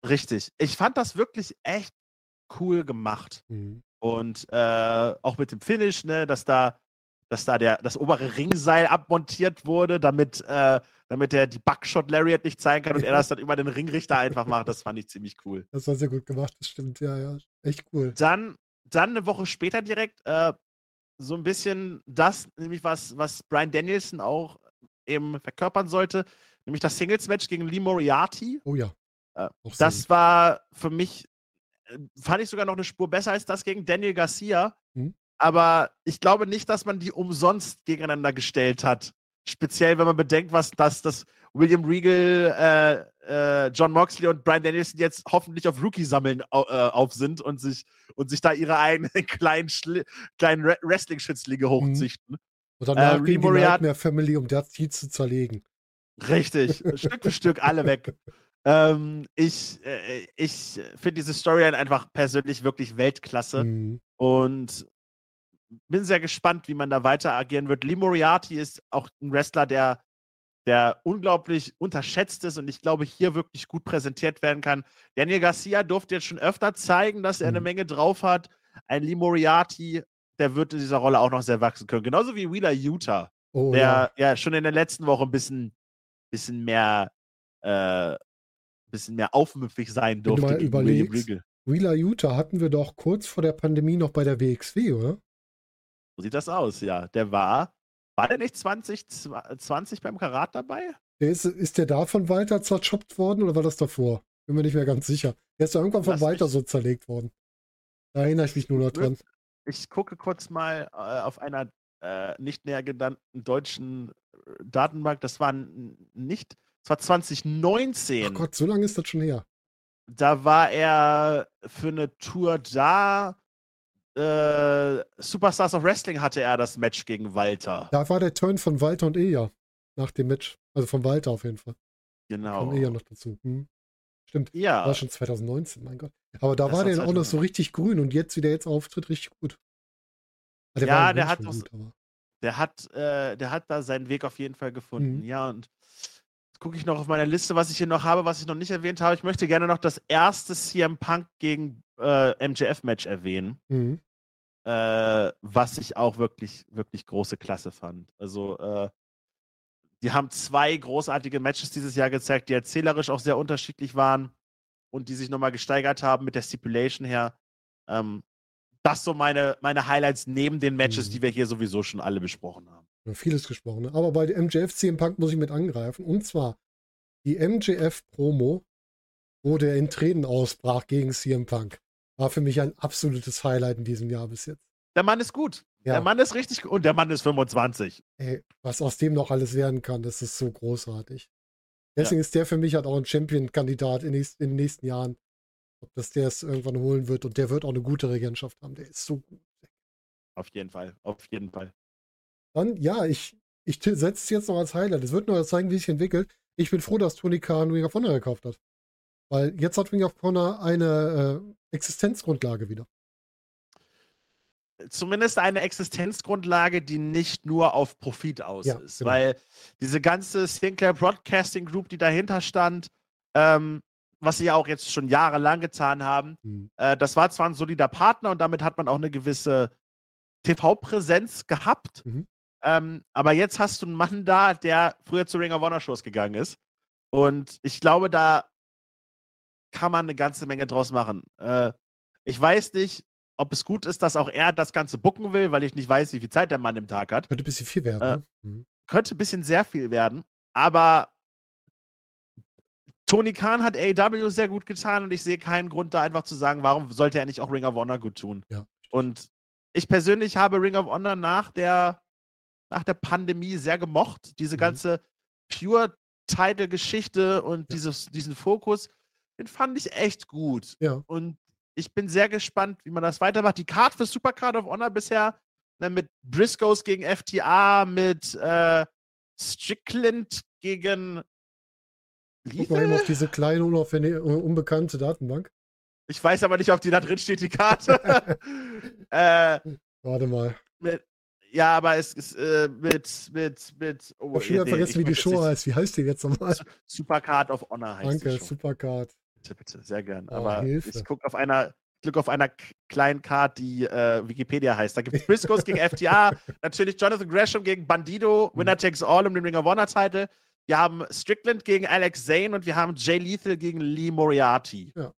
richtig. Ich fand das wirklich echt cool gemacht. Mhm. Und äh, auch mit dem Finish, ne, dass da, dass da der, das obere Ringseil abmontiert wurde, damit, äh, damit er die Buckshot Lariat nicht zeigen kann und er das dann über den Ringrichter einfach macht. Das fand ich ziemlich cool. Das war sehr gut gemacht, das stimmt. Ja, ja. Echt cool. Dann, dann eine Woche später direkt äh, so ein bisschen das, nämlich was, was Brian Danielson auch eben verkörpern sollte, nämlich das Singles-Match gegen Lee Moriarty. Oh ja. Äh, Das war für mich, äh, fand ich sogar noch eine Spur besser als das gegen Daniel Garcia. Mhm. Aber ich glaube nicht, dass man die umsonst gegeneinander gestellt hat. Speziell, wenn man bedenkt, was das, das William Regal, äh, äh, John Moxley und Brian Danielson jetzt hoffentlich auf Rookie-Sammeln äh, auf sind und sich, und sich da ihre eigenen kleinen, Schli- kleinen Re Wrestling-Schützlinge hochzichten. Und danach äh, gegen die Nightmare Family, um das Ziel zu zerlegen. Richtig, Stück für Stück alle weg. Ähm, ich äh, ich finde diese Storyline einfach persönlich wirklich Weltklasse Mhm. und bin sehr gespannt, wie man da weiter agieren wird. Lee Moriarty ist auch ein Wrestler, der, der unglaublich unterschätzt ist und ich glaube, hier wirklich gut präsentiert werden kann. Daniel Garcia durfte jetzt schon öfter zeigen, dass er eine Mhm. Menge drauf hat. Ein Lee Moriarty, der wird in dieser Rolle auch noch sehr wachsen können. Genauso wie Wheeler Utah Oh ja. der ja. schon in der letzten Woche ein bisschen, bisschen mehr äh, bisschen mehr aufmüpfig sein Wenn du durfte mal überlegst, Regal. Wheeler Utah hatten wir doch kurz vor der Pandemie noch bei der WXW, oder? So sieht das aus, ja. Der war, war der nicht 2020 beim Karat dabei? Der ist, ist der da von Walter zerchoppt worden oder war das davor? Bin mir nicht mehr ganz sicher. Der ist ja irgendwann von Lass Walter so zerlegt worden. Da erinnere ich mich nur noch dran. Ich gucke kurz mal äh, auf einer äh, nicht näher genannten deutschen äh, Datenbank. Das war nicht, das war 2019. Ach Gott, so lange ist das schon her. Da war er für eine Tour da. Äh, Superstars of Wrestling hatte er das Match gegen Walter. Da war der Turn von Walter und Eja nach dem Match. Also von Walter auf jeden Fall. Genau. Kam Eja noch dazu. Hm. Stimmt. Ja, War schon 2019, mein Gott. Aber da Das war der auch noch so 2019. richtig grün und jetzt, wie der jetzt auftritt, richtig gut. Ah, der Ja, der hat gut, so- der hat, äh, der hat da seinen Weg auf jeden Fall gefunden. Mhm. Ja, und gucke ich noch auf meiner Liste, was ich hier noch habe, was ich noch nicht erwähnt habe. Ich möchte gerne noch das erste CM Punk gegen äh, MJF-Match erwähnen. Mhm. äh, was ich auch wirklich, wirklich große Klasse fand. Also, äh, die haben zwei großartige Matches dieses Jahr gezeigt, die erzählerisch auch sehr unterschiedlich waren und die sich nochmal gesteigert haben mit der Stipulation her. Ähm, das so meine, meine Highlights neben den Matches, Mhm. die wir hier sowieso schon alle besprochen haben. Ja, vieles gesprochen. Ne? Aber bei dem MJF CM Punk muss ich mit angreifen. Und zwar die MJF-Promo, wo der in Tränen ausbrach gegen CM Punk, war für mich ein absolutes Highlight in diesem Jahr bis jetzt. Der Mann ist gut. Ja. Der Mann ist richtig gut. Und der Mann ist 25. Ey, was aus dem noch alles werden kann, das ist so großartig. Deswegen ist der für mich halt auch ein Champion-Kandidat in, in den nächsten Jahren. Ob das der es irgendwann holen wird und der wird auch eine gute Regentschaft haben. Der ist so gut. Auf jeden Fall. Auf jeden Fall. Dann, ja, ich, ich setze es jetzt noch als Highlight. Es wird noch zeigen, wie es sich entwickelt. Ich bin froh, dass Tony Khan Ring of Honor gekauft hat. Weil jetzt hat Ring of Honor eine äh, Existenzgrundlage wieder. zumindest eine Existenzgrundlage, die nicht nur auf Profit aus Ja, ist. genau. Weil diese ganze Sinclair Broadcasting Group, die dahinter stand, ähm, was sie ja auch jetzt schon jahrelang getan haben, Hm. äh, das war zwar ein solider Partner und damit hat man auch eine gewisse TV-Präsenz gehabt. Mhm. Ähm, aber jetzt hast du einen Mann da, der früher zu Ring of Honor Shows gegangen ist. Und ich glaube, da kann man eine ganze Menge draus machen. Äh, ich weiß nicht, ob es gut ist, dass auch er das Ganze bucken will, weil ich nicht weiß, wie viel Zeit der Mann im Tag hat. Könnte ein bisschen viel werden. Äh, ne? Hm. Könnte ein bisschen sehr viel werden, aber Tony Khan hat AEW sehr gut getan und ich sehe keinen Grund, da einfach zu sagen, warum sollte er nicht auch Ring of Honor gut tun. Ja. Und ich persönlich habe Ring of Honor nach der, nach der Pandemie sehr gemocht. Diese Mhm. ganze Pure-Title-Geschichte und dieses, diesen Fokus, den fand ich echt gut. Ja. Und ich bin sehr gespannt, wie man das weitermacht. Die Card für Supercard of Honor bisher ne, mit Briscoes gegen FTA, mit äh, Strickland gegen Guck mal eben auf diese kleine, unbekannte Datenbank. Ich weiß aber nicht, ob die da drin steht, die Karte. äh, Warte mal. mit, ja, aber es ist äh, mit, mit, mit. Oh, Ich habe vergessen, wie die Show heißt. Wie heißt die jetzt nochmal? Supercard of Honor heißt Danke, die Show. Supercard. Bitte, bitte, sehr gern. Oh, Aber Hilfe. ich gucke auf einer, Glück auf einer kleinen Card, die äh, Wikipedia heißt. Da gibt es Briscoes gegen FTA, natürlich Jonathan Gresham gegen Bandido, Mhm. Winner Takes All um den Ring of Honor Title. Wir haben Strickland gegen Alex Zane und wir haben Jay Lethal gegen Lee Moriarty. Auch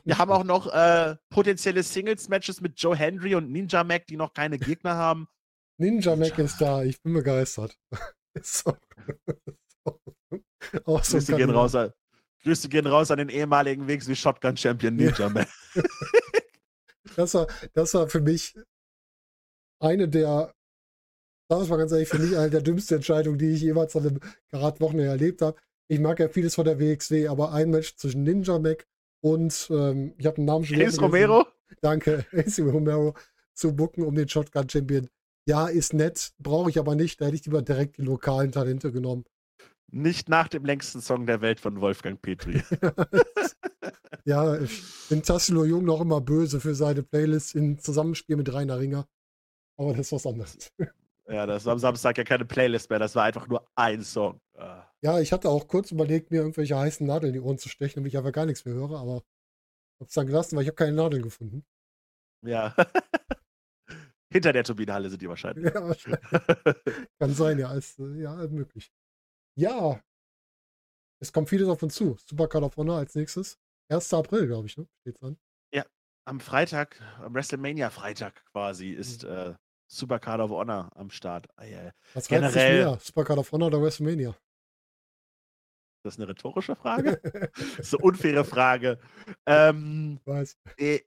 Wir haben auch noch äh, potenzielle Singles-Matches mit Joe Hendry und Ninja Mac, die noch keine Gegner haben. Ninja Mac ist da. Ich bin begeistert. Ist so. auch so Grüße gehen, raus, an- Grüße gehen raus an den ehemaligen WXW Shotgun Champion Ninja Mac. Das war, das war für mich eine der, das war ganz ehrlich, für mich eine der dümmsten Entscheidungen, die ich jemals an einem Karat-Wochenende erlebt habe. Ich mag ja vieles von der WXW, aber ein Match zwischen Ninja Mac und, ähm, ich habe den Namen schon Ace. Romero? Danke, AC Romero zu bucken um den Shotgun Champion. Ja, ist nett, brauche ich aber nicht. Da hätte ich lieber direkt die lokalen Talente genommen. Nicht nach dem längsten Song der Welt von Wolfgang Petri. ja, ich bin Tassilo Jung noch immer böse für seine Playlist im Zusammenspiel mit Rainer Ringer. Aber das ist was anderes. Ja, das war am Samstag ja keine Playlist mehr, das war einfach nur ein Song. Ah. Ja, ich hatte auch kurz überlegt, mir irgendwelche heißen Nadeln in die Ohren zu stechen, damit ich einfach gar nichts mehr höre, aber hab's dann gelassen, weil ich habe keine Nadeln gefunden. Ja. Hinter der Turbinenhalle sind die wahrscheinlich. Ja, wahrscheinlich. Kann sein, ja, ist äh, ja möglich. Ja, Es kommt vieles auf uns zu. Supercard of Honor als nächstes. 1. April, glaube ich, ne? Steht's an. Ja, am Freitag, am WrestleMania-Freitag quasi, ist Mhm. äh, Supercard of Honor am Start. Ah, ja. Was Generell- mehr? Supercard of Honor oder WrestleMania? Das ist eine rhetorische Frage? Das ist eine unfaire Frage. Ähm, Weiß. äh,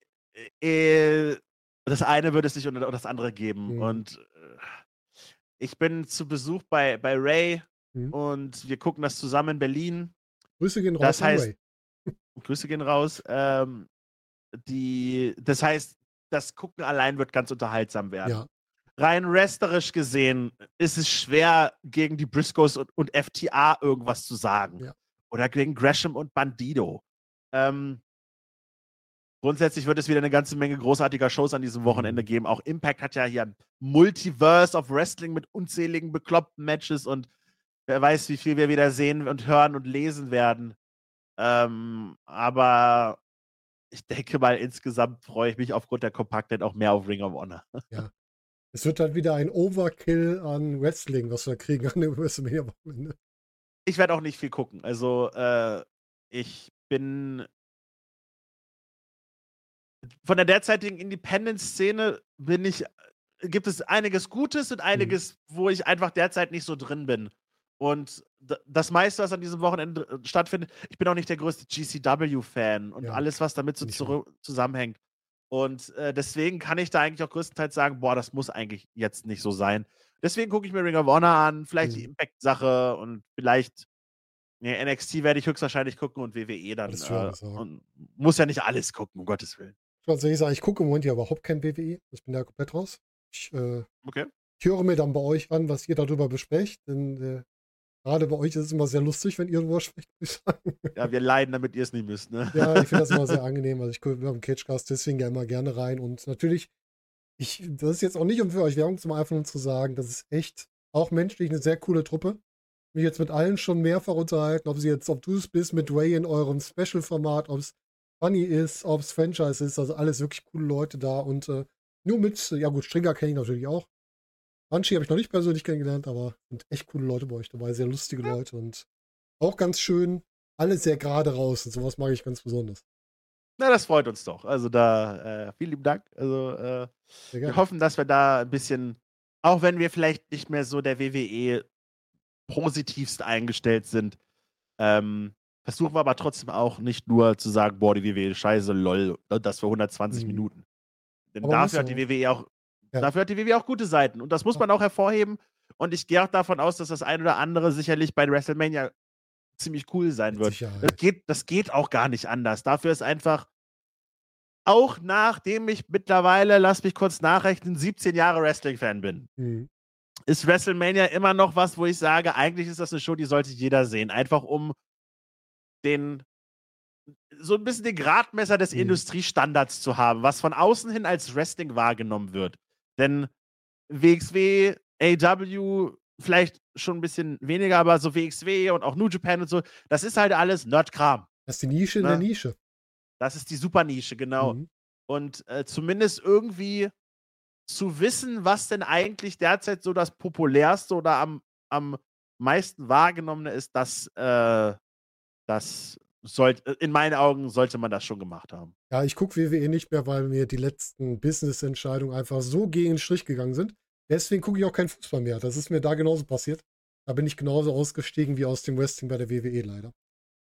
äh, das eine würde es nicht und das andere geben. Mhm. Und äh, ich bin zu Besuch bei, bei Ray Mhm. und wir gucken das zusammen in Berlin. Grüße gehen raus Das heißt- Ray. Grüße gehen raus. Ähm, die, das heißt, das Gucken allein wird ganz unterhaltsam werden. Ja. Rein wrestlerisch gesehen ist es schwer, gegen die Briscoes und, und FTA irgendwas zu sagen. Ja. Oder gegen Gresham und Bandido. Ähm, grundsätzlich wird es wieder eine ganze Menge großartiger Shows an diesem Wochenende Mhm. geben. Auch Impact hat ja hier ein Multiverse of Wrestling mit unzähligen bekloppten Matches und wer weiß, wie viel wir wieder sehen und hören und lesen werden. Ähm, aber ich denke mal, insgesamt freue ich mich aufgrund der Kompaktheit auch mehr auf Ring of Honor. Es wird halt wieder ein Overkill an Wrestling, was wir kriegen an dem WrestleMania-Wochenende. Ich werde auch nicht viel gucken. Also, äh, ich bin von der derzeitigen Independent-Szene bin ich, gibt es einiges Gutes und einiges, wo ich einfach derzeit nicht so drin bin. Und das meiste, was an diesem Wochenende äh, stattfindet, ich bin auch nicht der größte GCW-Fan und Ja, alles, was damit so zusammenhängt. Und äh, deswegen kann ich da eigentlich auch größtenteils sagen, boah, das muss eigentlich jetzt nicht so sein. Deswegen gucke ich mir Ring of Honor an, vielleicht die Mhm. Impact-Sache und vielleicht nee, NXT werde ich höchstwahrscheinlich gucken und WWE dann. Äh, und muss ja nicht alles gucken, um Gottes Willen. Ich muss ehrlich sagen, ich gucke im Moment ja überhaupt kein WWE. Ich bin da komplett raus. Ich, äh, Okay. ich höre mir dann bei euch an, was ihr darüber besprecht. Denn äh, gerade bei euch ist es immer sehr lustig, wenn ihr darüber sprecht, muss ich sagen. Ja, wir leiden, damit ihr es nicht müsst, ne? Ja, ich finde das immer sehr angenehm. Also ich gucke beim Cagecast deswegen ja immer gerne rein. Und natürlich, ich, das ist jetzt auch nicht, um für euch Werbung zu machen, nur zu sagen, das ist echt auch menschlich eine sehr coole Truppe. Mich jetzt mit allen schon mehrfach unterhalten, ob sie jetzt, ob du es bist mit Ray in eurem Special-Format, ob es Funny ist, ob es Franchise ist, also alles wirklich coole Leute da und äh, nur mit, ja gut, Stringer kenne ich natürlich auch. Banshee habe ich noch nicht persönlich kennengelernt, aber sind echt coole Leute bei euch dabei, sehr lustige Leute und auch ganz schön, alles sehr gerade raus und sowas mag ich ganz besonders. Na, das freut uns doch. Also da, äh, vielen lieben Dank. Also, äh, wir hoffen, dass wir da ein bisschen, auch wenn wir vielleicht nicht mehr so der WWE positivst eingestellt sind, ähm, versuchen wir aber trotzdem auch nicht nur zu sagen, boah, die WWE scheiße, lol, das für 120 Mhm. Minuten. Denn Aber dafür hat die. WWE auch, Ja. dafür hat die WWE auch gute Seiten. Und das muss man auch hervorheben. Und ich gehe auch davon aus, dass das ein oder andere sicherlich bei WrestleMania ziemlich cool sein wird. Sicherheit. Das geht, das geht auch gar nicht anders. Dafür ist einfach, auch nachdem ich mittlerweile, lass mich kurz nachrechnen, 17 Jahre Wrestling-Fan bin, Mhm. ist WrestleMania immer noch was, wo ich sage, eigentlich ist das eine Show, die sollte jeder sehen. Einfach um den, so ein bisschen den Gradmesser des Mhm. Industriestandards zu haben, was von außen hin als Wrestling wahrgenommen wird. Denn WXW, AW, vielleicht schon ein bisschen weniger, aber so WXW und auch New Japan und so, das ist halt alles Nerdkram. Das ist die Nische in Na, der Nische. Das ist die Supernische, genau. Mhm. Und äh, zumindest irgendwie zu wissen, was denn eigentlich derzeit so das populärste oder am, am meisten wahrgenommene ist, das, äh, das sollte, in meinen Augen sollte man das schon gemacht haben. Ja, ich gucke WWE nicht mehr, weil mir die letzten Business-Entscheidungen einfach so gegen den Strich gegangen sind. Deswegen gucke ich auch keinen Fußball mehr. Das ist mir da genauso passiert. Da bin ich genauso ausgestiegen wie aus dem Wrestling bei der WWE leider.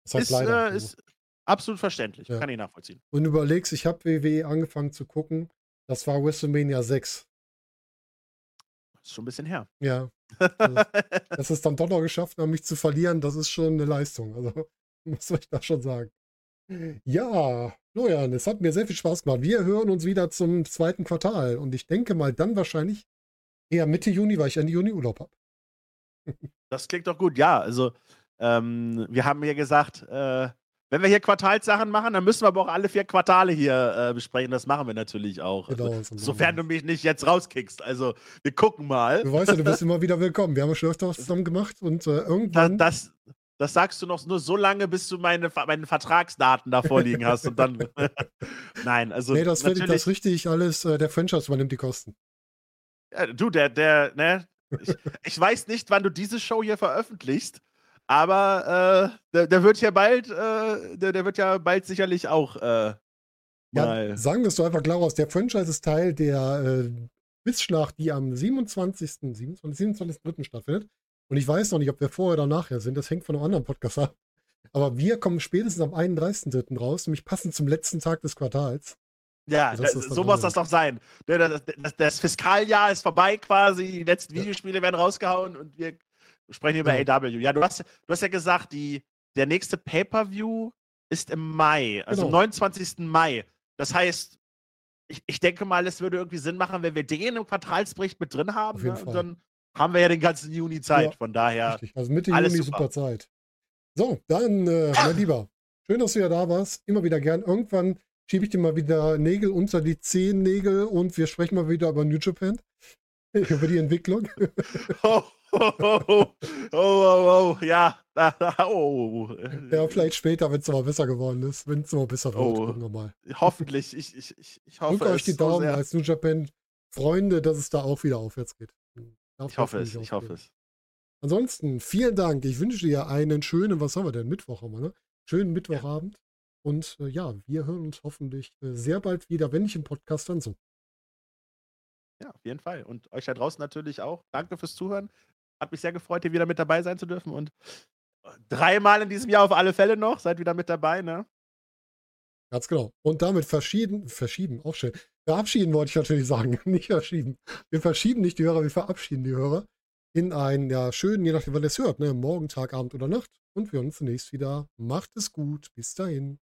Das heißt Ist, leider. äh, ist absolut verständlich, Ja. kann ich nachvollziehen. Und überlegst, ich habe WWE angefangen zu gucken. Das war WrestleMania 6. Ist schon ein bisschen her. Ja. Also, dass es dann doch noch geschafft haben, mich zu verlieren, das ist schon eine Leistung. Also, muss ich da schon sagen. Ja, Florian, es hat mir sehr viel Spaß gemacht. Wir hören uns wieder zum zweiten Quartal und ich denke mal dann wahrscheinlich eher Mitte Juni, weil ich Ende Juni Urlaub habe. Das klingt doch gut, ja. Also, ähm, wir haben ja gesagt, äh, wenn wir hier Quartalssachen machen, dann müssen wir aber auch alle vier Quartale hier äh, besprechen. Das machen wir natürlich auch. Genau, Also, so sofern du mich nicht jetzt rauskickst. Also, wir gucken mal. Du weißt ja, du bist immer wieder willkommen. Wir haben schon öfter was zusammen gemacht und äh, irgendwann. das, das sagst du noch nur so lange, bis du meine, meine Vertragsdaten da vorliegen hast. Und dann. Nein, also. nee, das, wird, das richtig alles, äh, der Franchise übernimmt die Kosten. Ja, du, der, der, ne? Ich, ich weiß nicht, wann du diese Show hier veröffentlichst, Aber äh, der, der, wird ja bald, äh, der, der, wird ja bald sicherlich auch äh. Ja, sagen wir es doch einfach klar aus. Der Franchise ist Teil der äh, Quizschlacht, die am 27. 27. 27.3. stattfindet. Und ich weiß noch nicht, ob wir vorher oder nachher sind. Das hängt von einem anderen Podcast ab. Aber wir kommen spätestens am 31.3. raus, nämlich passend zum letzten Tag des Quartals. Ja, das, das, so muss das doch sein. Das, das, das, Fiskaljahr ist vorbei quasi, die letzten Videospiele werden rausgehauen und wir sprechen über ja. AW. Ja, du hast, du hast ja gesagt, die, der nächste Pay-Per-View ist im Mai, also genau. am 29. Mai. Das heißt, ich, ich denke mal, es würde irgendwie Sinn machen, wenn wir den im Quartalsbericht mit drin haben. Ne? Und dann haben wir ja den ganzen Juni Zeit. Ja, Von daher. Richtig. Also Mitte Juni super. super Zeit. So, dann, äh, mein Lieber, schön, dass du ja da warst. Immer wieder gern. Irgendwann schiebe ich dir mal wieder Nägel unter die Zehennägel und wir sprechen mal wieder über New Japan. über die Entwicklung. oh, oh, oh, oh, oh, ja. Oh. Ja, vielleicht später, wenn es mal besser geworden ist. Wenn es mal besser wird, oh. gucken wir mal. Hoffentlich. Ich, ich, ich, ich hoffe Drückt euch die Daumen so als New Japan Freunde, dass es da auch wieder aufwärts geht. Darf ich hoffe es, ich hoffe es. Ansonsten, vielen Dank. Ich wünsche dir einen schönen, was haben wir denn? Mittwoch haben wir, ne? Schönen Mittwochabend. Ja. Und äh, ja, wir hören uns hoffentlich äh, sehr bald wieder, wenn nicht im Podcast, dann so. Ja, auf jeden Fall. Und euch da draußen natürlich auch. Danke fürs Zuhören. Hat mich sehr gefreut, hier wieder mit dabei sein zu dürfen. Und äh, dreimal in diesem Jahr auf alle Fälle noch. Seid wieder mit dabei, ne? Ganz genau. Und damit verschieden, verschieben, auch schön. Verabschieden wollte ich natürlich sagen, nicht verschieben. Wir verschieben nicht die Hörer, wir verabschieden die Hörer in einen ja, schönen, je nachdem, wann ihr es hört, ne? Morgen, Tag, Abend oder Nacht. Und wir hören uns zunächst wieder. Macht es gut. Bis dahin.